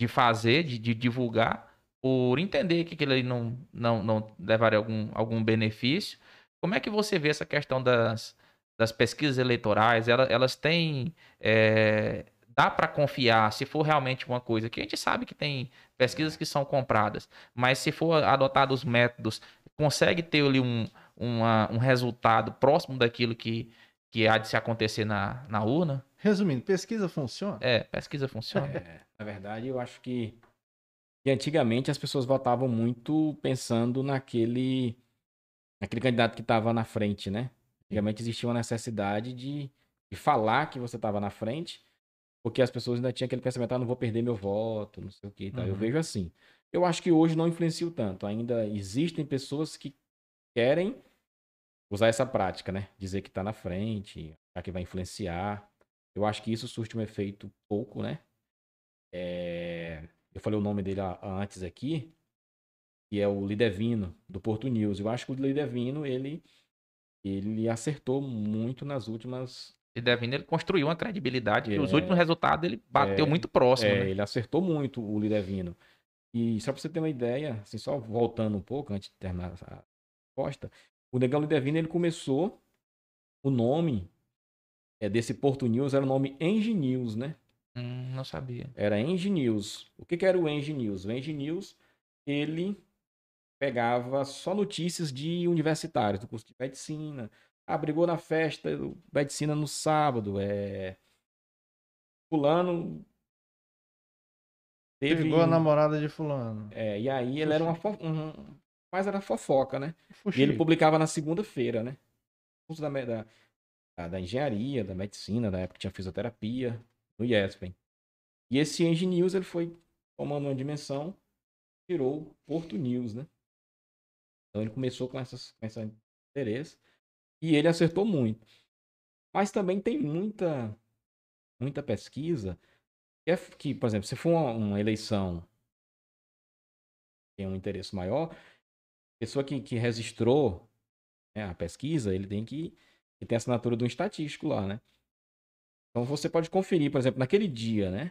de fazer, de, de divulgar, por entender que aquilo ali não, não, não levaria algum, algum benefício. Como é que você vê essa questão das, das pesquisas eleitorais? Elas, elas têm. é, dá para confiar se for realmente uma coisa que a gente sabe que tem pesquisas que são compradas, mas se for adotado os métodos, consegue ter ali um, uma- um resultado próximo daquilo que, que há de se acontecer na, na urna? Resumindo, pesquisa funciona? É, pesquisa funciona. É, na verdade, eu acho que, que antigamente as pessoas votavam muito pensando naquele, naquele candidato que estava na frente, né? Antigamente existia uma necessidade de, de falar que você estava na frente, porque as pessoas ainda tinham aquele pensamento, ah, não vou perder meu voto, não sei o que e tal. Eu Uhum. vejo assim. Eu acho que hoje não influencia tanto. Ainda existem pessoas que querem usar essa prática, né? Dizer que está na frente, que vai influenciar. Eu acho que isso surte um efeito pouco, né? É, Eu falei o nome dele antes aqui, que é o Lidevino, do Porto News. Eu acho que o Lidevino, ele, ele acertou muito nas últimas. Devine, ele construiu uma credibilidade que os É. últimos resultados ele bateu É. muito próximo, É, né? ele acertou muito o Lidevino. E só pra você ter uma ideia, assim, só voltando um pouco antes de terminar a resposta, o Negão Lidevino, ele começou, o nome é, desse Porto News era o nome Engie News, né? Hum, não sabia. Era Engie News. O que, que era o Engie News? O Engie News, ele pegava só notícias de universitários, do curso de medicina. Ah, brigou na festa do medicina no sábado. É... Fulano teve... Pegou a namorada de fulano. É, e aí ele era uma fo... um... Mas era fofoca, né? E Fuxico. ele publicava na segunda-feira, né? Curso da, da, da, engenharia, da medicina, da época tinha fisioterapia, no IESPEN. E esse Engie News, ele foi tomando uma dimensão, virou Porto News, né? Então ele começou com, essas, com esse interesse e ele acertou muito. Mas também tem muita, muita pesquisa que, é, que, por exemplo, se for uma, uma eleição tem um interesse maior, pessoa que, que registrou né, a pesquisa, ele tem que, que ter a assinatura de um estatístico lá, né? Então você pode conferir, por exemplo, naquele dia, né?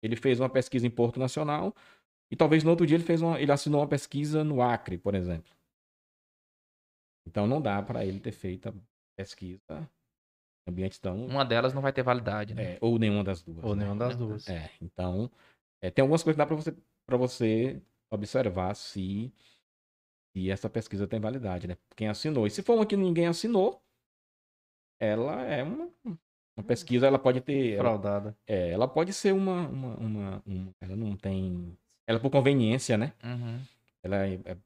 Ele fez uma pesquisa em Porto Nacional e talvez no outro dia ele fez uma, ele assinou uma pesquisa no Acre, por exemplo. Então não dá para ele ter feito a pesquisa em ambiente tão Uma delas não vai ter validade, né? é, ou nenhuma das duas. Ou né? nenhuma das duas. É, então, é, tem algumas coisas que dá para você, pra você observar se, se essa pesquisa tem validade, né? Quem assinou. E se for uma que ninguém assinou, ela é uma, uma pesquisa, ela pode ter. Ela, Fraudada. é, ela pode ser uma, uma, uma, uma- Ela não tem. Ela é por conveniência, né? Uhum. Ela é, é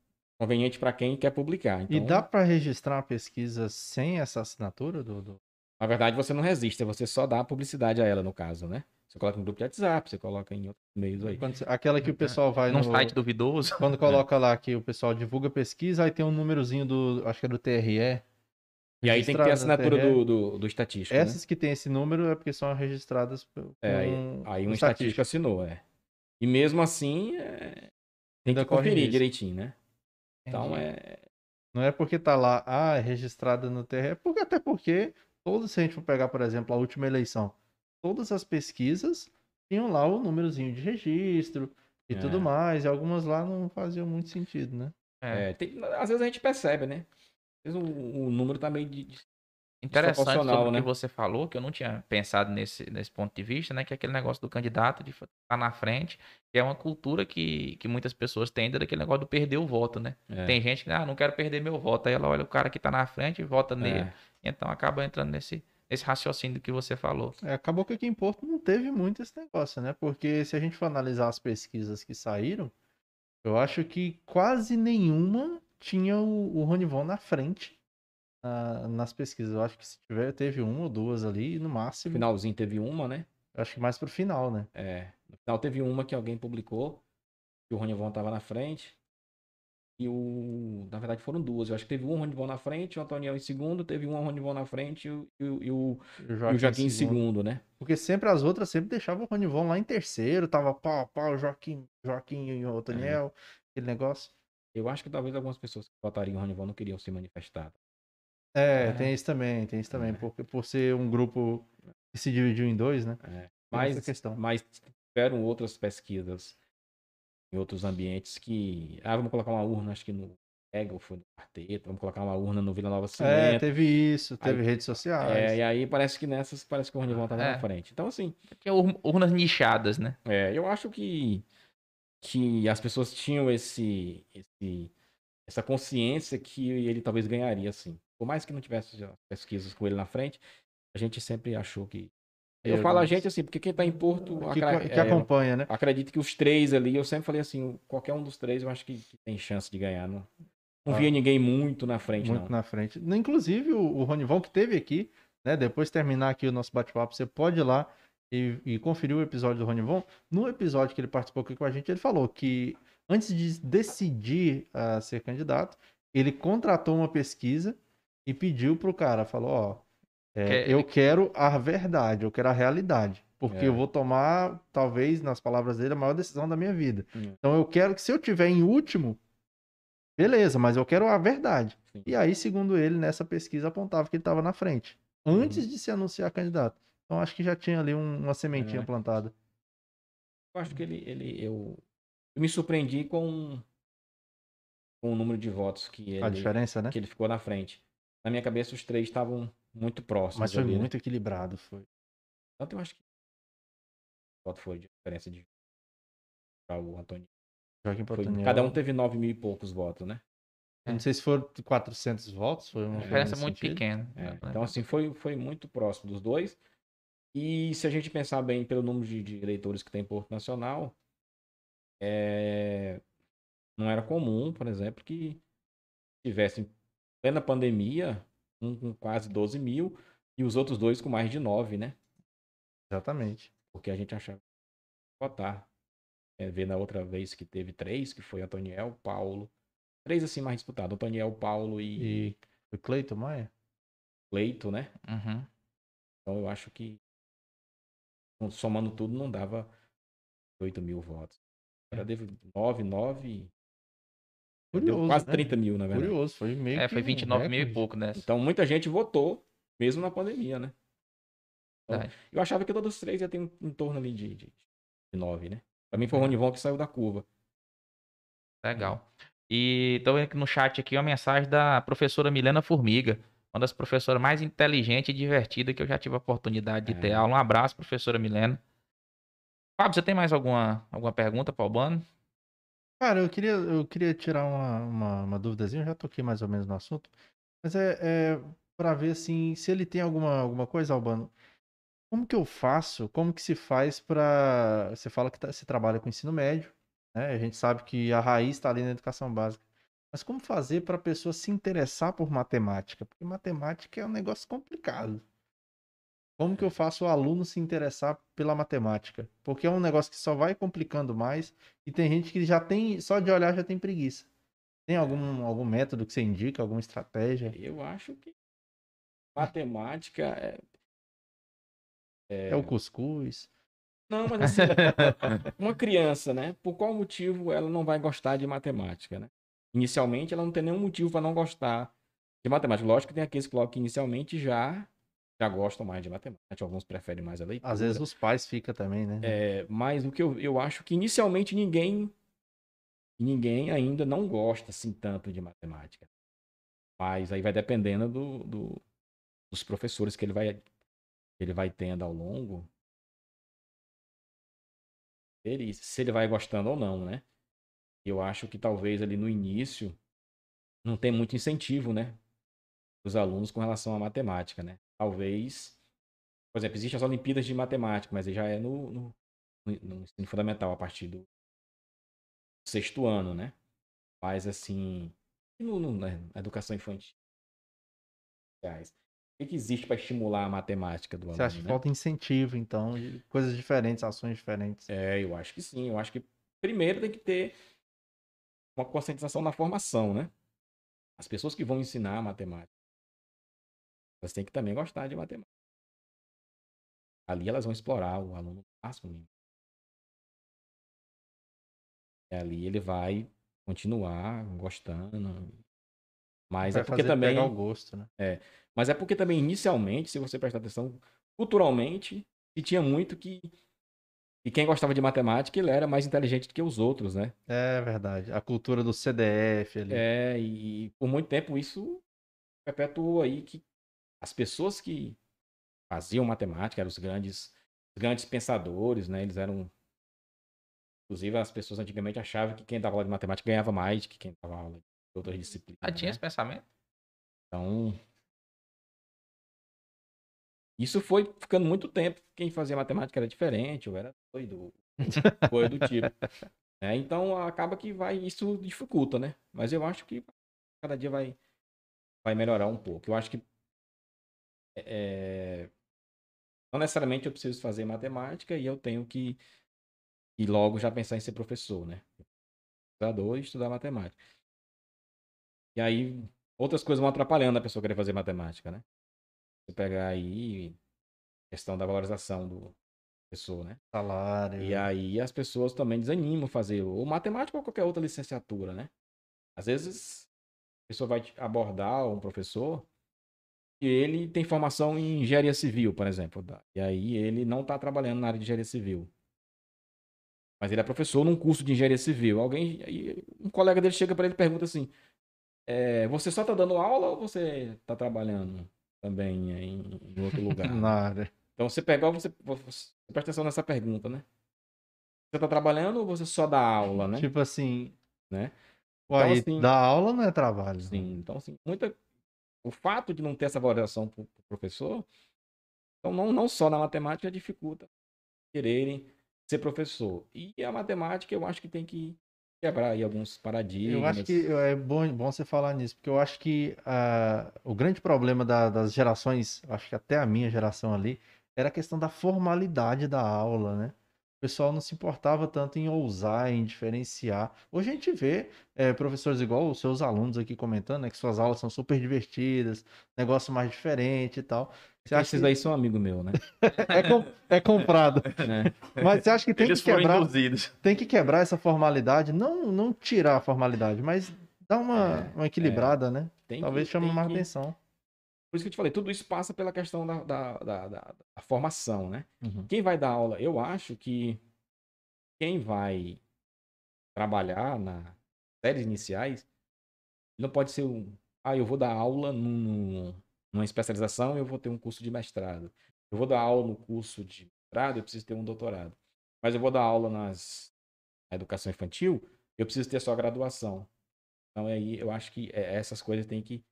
conveniente para quem quer publicar. Então, E dá pra registrar uma pesquisa sem essa assinatura do. do- Na verdade, você não resiste, você só dá publicidade a ela, no caso, né? Você coloca no grupo de WhatsApp, você coloca em outros meios aí. quando aquela que o pessoal vai Num no. site duvidoso. Quando *laughs* coloca lá que o pessoal divulga pesquisa, aí tem um númerozinho do. Acho que é do TRE. E aí tem que ter a assinatura do, do, do estatístico. né? Essas que tem esse número é porque são registradas com É, aí, aí um estatístico assinou, é. E mesmo assim, é, tem Ainda que conferir risco. direitinho, né? Então é. Não é porque tá lá, ah, é registrada no TRE, porque até porque todos, se a gente for pegar, por exemplo, a última eleição, todas as pesquisas tinham lá o númerozinho de registro e É. tudo mais, e algumas lá não faziam muito sentido, né? É. é, tem- às vezes a gente percebe, né? Às vezes o, o número tá meio de. de- Interessante sobre o né? que você falou, que eu não tinha pensado nesse, nesse ponto de vista, né? Que é aquele negócio do candidato de estar na frente, que é uma cultura que, que muitas pessoas têm daquele negócio do perder o voto, né? é, Tem gente que, ah, não quero perder meu voto. Aí ela olha o cara que tá na frente e vota nele. é. Então acaba entrando nesse, nesse raciocínio que você falou. É, acabou que aqui em Porto não teve muito esse negócio, né? Porque se a gente for analisar as pesquisas que saíram, eu acho que quase nenhuma tinha o, o Ronivon na frente ah, nas pesquisas. Eu acho que se tiver, teve uma ou duas ali, no No máximo. finalzinho teve uma, né? Eu acho que mais pro final, né? É. No final teve uma que alguém publicou, que o Ronivon tava na frente. E o. Na verdade foram duas. Eu acho que teve um Ronivon na frente, o Antoniel em segundo, teve um Ronivon na frente e o, e o, e o, E e o Joaquim em segundo. segundo, né? Porque sempre as outras sempre deixavam o Ronivon lá em terceiro, tava pau a pau, Joaquim, Joaquim e o Daniel, aquele negócio. Eu acho que talvez algumas pessoas que votariam em Ronivon não queriam se manifestar. É, É. tem isso também, tem isso também, É. porque por ser um grupo que se dividiu em dois, né? É. Mas, mas tiveram outras pesquisas em outros ambientes que. Ah, vamos colocar uma urna, acho que no Ego foi no quarteto, vamos colocar uma urna no Vila Nova É, Cimento. teve isso, teve Aí- redes sociais. É, e aí parece que nessas, parece que o Ronivon tava É. na frente. Então, assim, Que é ur- urnas nichadas, né? é, eu acho que, que as pessoas tinham esse, esse, essa consciência que ele talvez ganharia, assim. Por mais que não tivesse as pesquisas com ele na frente, a gente sempre achou que. Eu, Eu- falo a gente assim, porque quem tá em Porto. que, acra- que é, acompanha, né? acredito que os três ali, eu sempre falei assim, qualquer um dos três eu acho que, que tem chance de ganhar. Não, não Ah. via ninguém muito na frente, Muito não. na frente. Inclusive, o, o Ronivon que teve aqui, né? Depois de terminar aqui o nosso bate-papo, você pode ir lá e, e conferir o episódio do Ronivon. No episódio que ele participou aqui com a gente, ele falou que antes de decidir a ser candidato, ele contratou uma pesquisa e pediu pro cara, falou, ó, é, Que- eu quero a verdade, eu quero a realidade. Porque É. eu vou tomar, talvez, nas palavras dele, a maior decisão da minha vida. Hum. Então eu quero que se eu tiver em último, beleza, mas eu quero a verdade. Sim. E aí, segundo ele, nessa pesquisa apontava que ele estava na frente, antes Uhum. de se anunciar candidato. Então acho que já tinha ali um- uma sementinha É. plantada. Eu acho que ele, ele eu, eu me surpreendi com, com o número de votos que ele, A diferença, né? que ele ficou na frente. Na minha cabeça, os três estavam muito próximos. Mas foi ali, né? muito equilibrado, foi. Tanto eu acho que o voto foi de diferença de para o Antônio. Joaquim Foi- Portaniel. cada um teve nove mil e poucos votos, né? Eu Não sei se foram 400 votos, foi uma A coisa diferença é muito sentido. pequena. É, então, assim, foi, foi muito próximo dos dois. E se a gente pensar bem pelo número de, de eleitores que tem em Porto Nacional, é, não era comum, por exemplo, que tivesse em plena pandemia um com quase 12 mil e os outros dois com mais de 9, né? Exatamente. Porque a gente achava votar. É, ver na outra vez que teve três, que foi Antoniel, Paulo. Três assim mais disputados, Antoniel, Paulo e, E foi Cleiton Maia? Leito, né? Uhum. Então eu acho que somando tudo não dava 8 mil votos. Era deve 9, 9. Deu Curioso, quase né? 30 mil, na verdade. Curioso, foi meio É, foi um 29 mil e pouco nessa. Então muita gente votou, mesmo na pandemia, né? Então, eu achava que todos os três ia ter em, em torno ali de, de, de 9, né? Pra mim foi o Ronivon que saiu da curva. Legal. E tô vendo aqui no chat aqui uma mensagem da professora Milena Formiga, uma das professoras mais inteligentes e divertidas que eu já tive a oportunidade de ter É. aula. Um abraço, professora Milena. Fábio, você tem mais alguma, alguma pergunta para o Albano? Cara, eu queria, eu queria tirar uma, uma, uma duvidazinha, eu já toquei mais ou menos no assunto, mas é, é para ver assim, se ele tem alguma, alguma coisa, Albano. Como que eu faço? Como que se faz para Você fala que tá- você trabalha com ensino médio, né? A gente sabe que a raiz está ali na educação básica. Mas como fazer para a pessoa se interessar por matemática? Porque matemática é um negócio complicado. Como que eu faço o aluno se interessar pela matemática? Porque é um negócio que só vai complicando mais e tem gente que já tem, só de olhar já tem preguiça. Tem algum, algum método que você indica, alguma estratégia? Eu acho que matemática é. É o cuscuz? Não, mas assim, *laughs* uma criança, né? Por qual motivo ela não vai gostar de matemática, né? Inicialmente ela não tem nenhum motivo para não gostar de matemática. Lógico que tem aqueles que colocam que inicialmente já já gostam mais de matemática, alguns preferem mais a leitura. Às vezes os pais ficam também, né? É, mas o que eu, eu acho que inicialmente ninguém ninguém ainda não gosta assim tanto de matemática. Mas aí vai dependendo do, do- dos professores que ele vai ele vai tendo ao longo. Ele, se ele vai gostando ou não, né? Eu acho que talvez ali no início não tem muito incentivo, né? Dos alunos com relação à matemática, né? Talvez, por exemplo, existem as Olimpíadas de Matemática, mas já é no, no, no- no ensino fundamental, a partir do sexto ano, né? Mas assim, no, no- na educação infantil. O que, existe para estimular a matemática do Você aluno? acha que né? falta incentivo, então, coisas diferentes, ações diferentes? É, eu acho que sim. Eu acho que primeiro tem que ter uma conscientização na formação, né? As pessoas que vão ensinar matemática, elas têm que também gostar de matemática. Ali elas vão explorar o aluno no máximo. E ali ele vai continuar gostando. Mas Vai é porque também. pegar o gosto, né? Mas é porque também, inicialmente, se você prestar atenção, culturalmente, se tinha muito que, E quem gostava de matemática, ele era mais inteligente do que os outros, né? É verdade. A cultura do CDF ali. É, e por muito tempo isso perpetuou aí que as pessoas que faziam matemática eram os grandes, os grandes pensadores, né? Eles eram. Inclusive, as pessoas antigamente achavam que quem dava aula de matemática ganhava mais do que quem dava aula de outras disciplinas. Ah, tinha né? esse pensamento? Então. Isso foi ficando muito tempo. Quem fazia matemática era diferente, ou era doido, *laughs* coisa do tipo. É, então acaba que vai, isso dificulta, né? Mas eu acho que cada dia vai, vai melhorar um pouco. Eu acho que é, não necessariamente eu preciso fazer matemática e eu tenho que e logo já pensar em ser professor, né? Estudador e estudar matemática. E aí outras coisas vão atrapalhando a pessoa querer fazer matemática, né? Você pegar aí questão da valorização do professor, né? Salário. E aí as pessoas também desanimam fazer ou matemática ou qualquer outra licenciatura, né? Às vezes a pessoa vai abordar um professor ele tem formação em engenharia civil, por exemplo. E aí ele não está trabalhando na área de engenharia civil. Mas ele é professor num curso de engenharia civil. Alguém, um colega dele chega para ele e pergunta assim: é, você só está dando aula ou você está trabalhando também em, em outro *laughs* lugar? Na área. Então você pega, você, você presta atenção nessa pergunta, né? Você está trabalhando ou você só dá aula, né? Tipo assim. Né? Uai, Então, assim- dar aula não é trabalho. Sim, então assim, muita o fato de não ter essa valorização pro, pro professor, então não, não só na matemática dificulta quererem ser professor. E a matemática eu acho que tem que quebrar aí alguns paradigmas. Eu acho que é bom, bom você falar nisso, porque eu acho que ah, o grande problema da- das gerações, acho que até a minha geração ali, era a questão da formalidade da aula, né? O pessoal não se importava tanto em ousar, em diferenciar. Hoje a gente vê eh, professores igual os seus alunos aqui comentando, né, que suas aulas são super divertidas, negócio mais diferente e tal. Você acha esses que aí são amigos meus, né? *laughs* é, com- é comprado. né? *laughs* Mas você acha que tem Eles que quebrar, induzidos. tem que quebrar essa formalidade, não, não tirar a formalidade, mas dar uma, É, uma equilibrada, né? Tem Talvez que, chame tem mais que- atenção. Por isso que eu te falei, tudo isso passa pela questão da, da, da, da- formação, né? Uhum. Quem vai dar aula, eu acho que quem vai trabalhar na séries iniciais não pode ser um. Ah, eu vou dar aula num, numa especialização eu vou ter um curso de mestrado. Eu vou dar aula no curso de mestrado, eu preciso ter um doutorado. Mas eu vou dar aula nas, na educação infantil, eu preciso ter só graduação. Então aí eu acho que é, essas coisas têm que,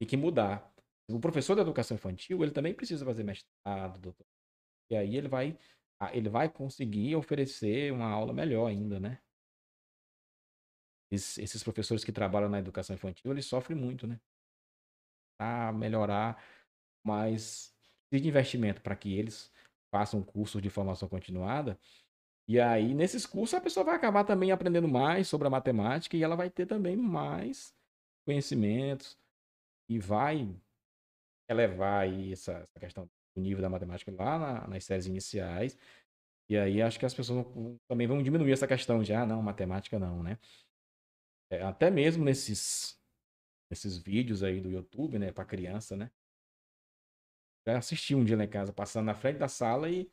têm que mudar. O professor da educação infantil, ele também precisa fazer mestrado, doutorado. E aí ele vai, ah, ele vai conseguir oferecer uma aula melhor ainda, né? Esses, professores que trabalham na educação infantil, eles sofrem muito, né? Para melhorar, mas de investimento para que eles façam cursos de formação continuada. E aí, nesses cursos, a pessoa vai acabar também aprendendo mais sobre a matemática e ela vai ter também mais conhecimentos e vai elevar aí essa, essa questão do nível da matemática lá na- nas séries iniciais. E aí acho que as pessoas vão- também vão diminuir essa questão de, ah, não, matemática não, né? É, até mesmo nesses, nesses vídeos aí do YouTube, né, para criança, né? Já assisti um dia lá em casa, passando na frente da sala e,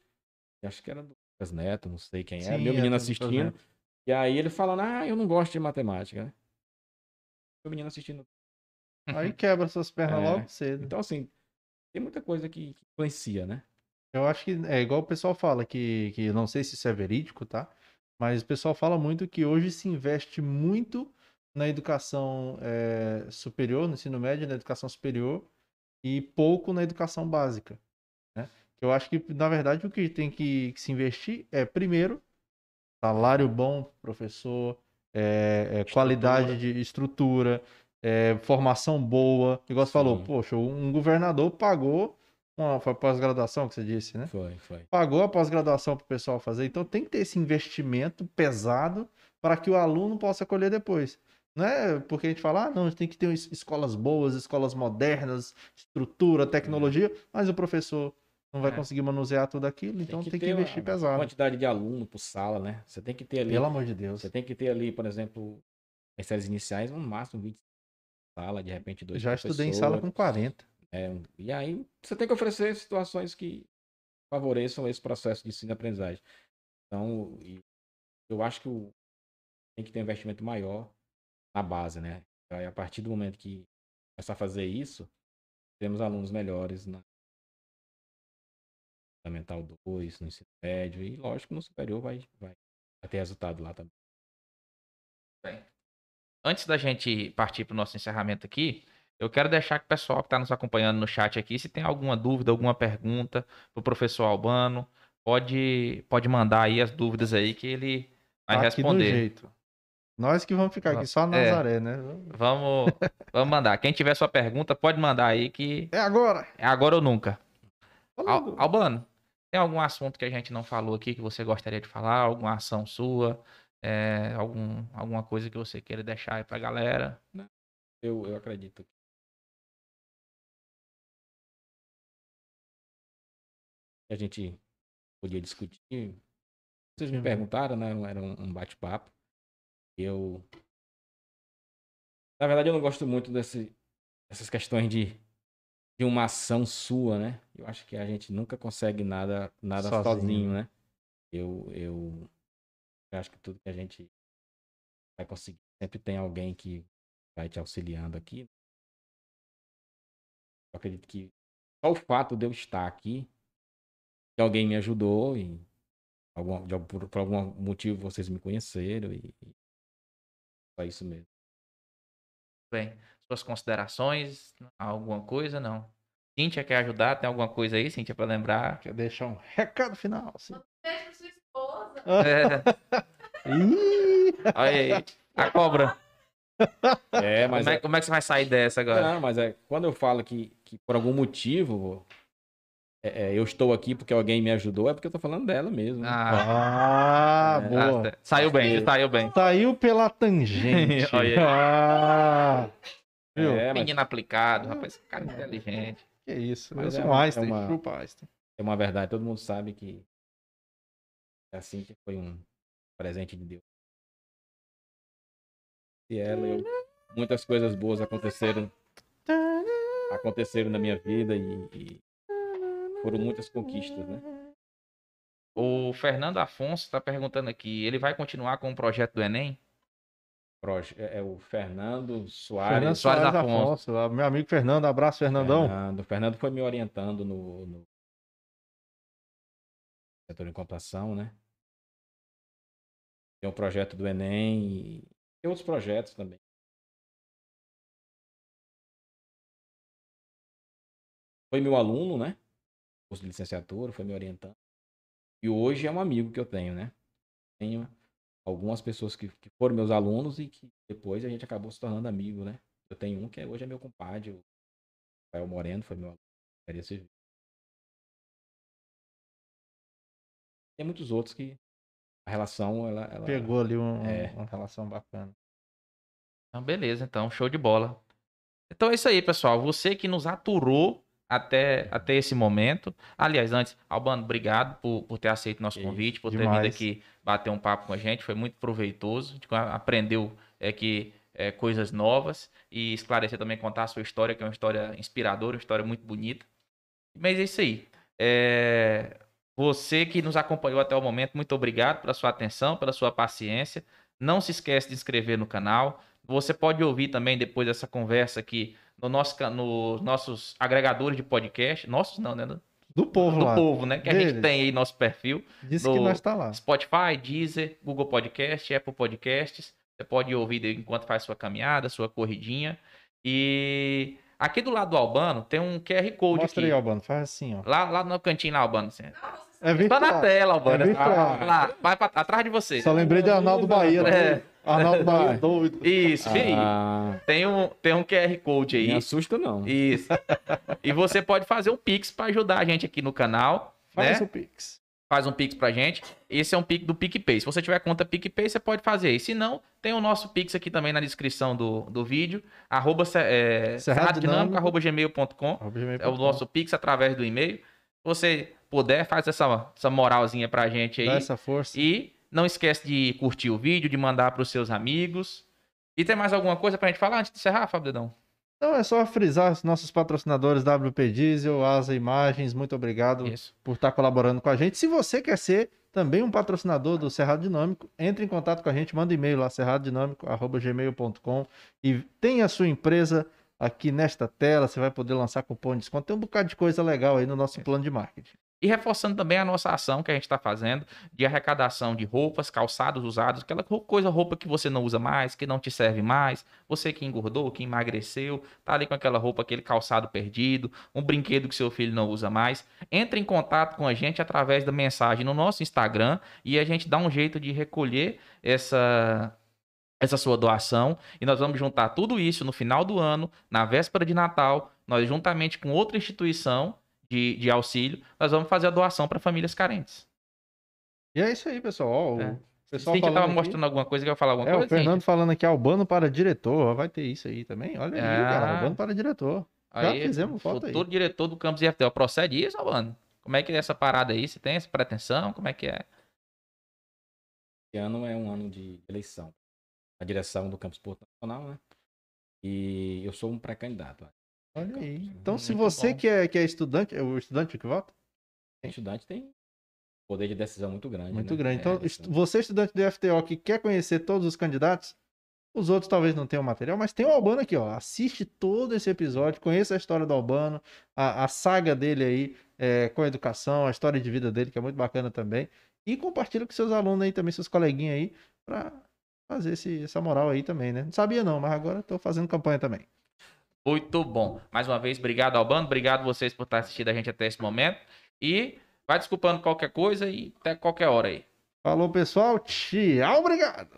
acho que era do Lucas Neto, não sei quem era, Sim, meu é menino do Lucas assistindo. E aí ele falando, ah, eu não gosto de matemática, né? O menino assistindo. Aí quebra suas pernas É. logo cedo. Então, assim, tem muita coisa que, que influencia, né? Eu acho que é igual o pessoal fala, que, que eu não sei se isso é verídico, tá? Mas o pessoal fala muito que hoje se investe muito na educação eh, superior, no ensino médio, na educação superior, e pouco na educação básica. Né? Eu acho que, na verdade, o que tem que, que se investir é, primeiro, salário bom, professor, eh, eh, qualidade de estrutura, eh, formação boa. Igual você falou, poxa, um governador pagou uma pós-graduação que você disse, né? Foi, foi. Pagou a pós-graduação para o pessoal fazer. Então tem que ter esse investimento pesado para que o aluno possa colher depois. Não é porque a gente fala, ah, não, a gente tem que ter es- escolas boas, escolas modernas, estrutura, tecnologia, mas o professor não vai É. conseguir manusear tudo aquilo, então tem que, investir pesado. quantidade de aluno por sala, né? Você tem que ter ali. Pelo amor de Deus. Você tem que ter ali, por exemplo, as séries iniciais, no máximo 20 sala, de repente dois Já estudei em sala com 40. É, e aí você tem que oferecer situações que favoreçam esse processo de ensino e aprendizagem. Então, eu acho que o, tem que ter um investimento maior na base, né? Aí, a partir do momento que começar a fazer isso, temos alunos melhores na Fundamental 2, no ensino médio, e lógico, no superior vai, vai, vai ter resultado lá também. Antes da gente partir para o nosso encerramento aqui, eu quero deixar que o pessoal que está nos acompanhando no chat aqui, se tem alguma dúvida, alguma pergunta para o professor Albano, pode, pode mandar aí as dúvidas aí que ele vai Tá aqui do responder. jeito. Nós que vamos ficar aqui só na É. Nazaré, né? Vamos, *laughs* vamos mandar. Quem tiver sua pergunta, pode mandar aí que É agora! é agora ou nunca. Al- Albano, tem algum assunto que a gente não falou aqui que você gostaria de falar? Alguma ação sua? É, algum, alguma coisa que você queira deixar aí pra galera? Eu, eu acredito. que A gente podia discutir. Vocês me Uhum. perguntaram, né? Era um um bate-papo. Eu. Na verdade, eu não gosto muito desse, dessas questões de, de uma ação sua, né? Eu acho que a gente nunca consegue nada, nada Sozinho. sozinho, né? Eu, eu, eu acho que tudo que a gente vai conseguir, sempre tem alguém que vai te auxiliando aqui. Eu acredito que só o fato de eu estar aqui, que alguém me ajudou e algum, de, por, por algum motivo vocês me conheceram e, e só isso mesmo. Bem, suas considerações? Alguma coisa? Não. Cíntia quer ajudar? Tem alguma coisa aí, Cíntia, pra lembrar? Quer deixar um recado final? Sua esposa. É, *laughs* Ih! olha aí, a cobra. É, mas Como é, é, como é que você vai sair dessa agora? não, mas é quando eu falo que, que por algum motivo é, é, eu estou aqui porque alguém me ajudou, é porque eu tô falando dela mesmo. Ah, Ah, É. boa. ah, saiu bem, saiu bem. Saiu pela *laughs* tangente. Olha aí. Ah, viu? É, mas Menino aplicado, rapaz, cara é inteligente. Que isso. Mas é um Einstein. é uma- Chupa Einstein. é uma verdade, todo mundo sabe que é assim que foi um presente de Deus. E ela, eu, muitas coisas boas aconteceram aconteceram na minha vida e, e foram muitas conquistas, né? O Fernando Afonso está perguntando aqui, ele vai continuar com o projeto do Enem? Proje- É, é o Fernando Soares. Fernando Soares Soares Afonso. Afonso. Meu amigo Fernando, abraço, Fernandão. Fernando. O Fernando foi me orientando no, no setor de computação, né? Tem um projeto do Enem e tem outros projetos também. Foi meu aluno, né? Curso de licenciatura, foi me orientando. E hoje é um amigo que eu tenho, né? Tenho algumas pessoas que, que foram meus alunos e que depois a gente acabou se tornando amigo, né? Eu tenho um que é- hoje é meu compadre, o Rafael Moreno, foi meu aluno. Queria. Tem muitos outros que a relação, ela... ela Pegou ali um- É. uma relação bacana. Então, beleza, então, show de bola. Então é isso aí, pessoal. Você que nos aturou até, até esse momento. Aliás, antes, Albano, obrigado por, por ter aceito nosso convite, por ter demais. vindo aqui bater um papo com a gente. Foi muito proveitoso. A gente aprendeu é, que, é, coisas novas e esclarecer também, contar a sua história, que é uma história inspiradora, uma história muito bonita. Mas é isso aí. É, Você que nos acompanhou até o momento, muito obrigado pela sua atenção, pela sua paciência. Não se esquece de inscrever no canal. Você pode ouvir também depois dessa conversa aqui no nosso, nos nossos agregadores de podcast. Nossos não, né? Do, Do povo do lá. povo, né? Que a gente Deles. tem aí nosso perfil. Disse do- que nós tá lá. Spotify, Deezer, Google Podcast, Apple Podcasts. Você pode ouvir enquanto faz sua caminhada, sua corridinha. E aqui do lado do Albano tem um QR Code Mostra aqui. aí, Albano. Faz assim, ó. Lá, lá no cantinho lá, Albano. Assim. Não, É Tá na tela, Albano. É virtual. Ah, lá, vai pra, atrás de você. Só lembrei de Arnaldo Bahia. É. né? Arnaldo Bahia doido. Isso. Ah, Tem um, tem um QR Code aí. me assusta não. Isso. e você pode fazer um Pix para ajudar a gente aqui no canal. Faz né? o Pix. Faz um Pix pra gente. Esse é um Pix do PicPay. Se você tiver conta PicPay, você pode fazer aí. Se não, tem o nosso Pix aqui também na descrição do, do vídeo. Arroba é, arroba gmail.com. Gmail É o nosso Pix através do e-mail. Se você puder, faz essa, essa moralzinha pra gente aí. Dá essa força. E não esquece de curtir o vídeo, de mandar pros seus amigos. E tem mais alguma coisa pra gente falar antes de encerrar, Fábio Dedão? Então é só frisar os nossos patrocinadores WP Diesel, Asa Imagens, muito obrigado Isso. por estar colaborando com a gente. Se você quer ser também um patrocinador do Cerrado Dinâmico. Entre em contato com a gente, manda e-mail lá, cerradodinâmico.gmail.com e tem a sua empresa aqui nesta tela, você vai poder lançar cupom de desconto. Tem um bocado de coisa legal aí no nosso plano de marketing. E reforçando também a nossa ação que a gente está fazendo de arrecadação de roupas, calçados usados, aquela coisa, roupa que você não usa mais, que não te serve mais, você que engordou, que emagreceu, tá ali com aquela roupa, aquele calçado perdido, um brinquedo que seu filho não usa mais. Entre em contato com a gente através da mensagem no nosso Instagram e a gente dá um jeito de recolher essa essa sua doação e nós vamos juntar tudo isso no final do ano, na véspera de Natal, nós juntamente com outra instituição de, de auxílio, nós vamos fazer a doação para famílias carentes. E é isso aí, pessoal. Ó, o É. pessoal Cíntia falando tava aqui- mostrando alguma coisa que eu ia falar alguma É, o coisa? Fernando Cíntia? falando aqui, Albano para diretor. Vai ter isso aí também. Olha aí, Ah. cara. Albano para diretor. Já fizemos foto aí. Futuro diretor do campus IFTL. Procede isso, mano? Como é que é essa parada aí? Você tem essa pretensão? Como é que é? Esse ano é um ano de eleição. A direção do Campus Porto Nacional, né? E eu sou um pré-candidato. Olha aí. Então, se Muito você bom. que é, que é estudante, é o estudante que vota? O estudante tem poder de decisão muito grande. Muito né? grande. É, Então, est- você, estudante do FTO, que quer conhecer todos os candidatos, os outros talvez não tenham material, mas tem o Albano aqui, ó. Assiste todo esse episódio, conheça a história do Albano, a, a saga dele aí é, com a educação, a história de vida dele, que é muito bacana também. E compartilha com seus alunos aí também, seus coleguinhas aí, pra fazer esse- essa moral aí também, né? Não sabia não, mas agora tô fazendo campanha também. Muito bom. Mais uma vez, obrigado, Albano. Obrigado vocês por estar assistindo a gente até esse momento. E vai desculpando qualquer coisa e até qualquer hora aí. Falou, pessoal. Tchau, obrigado.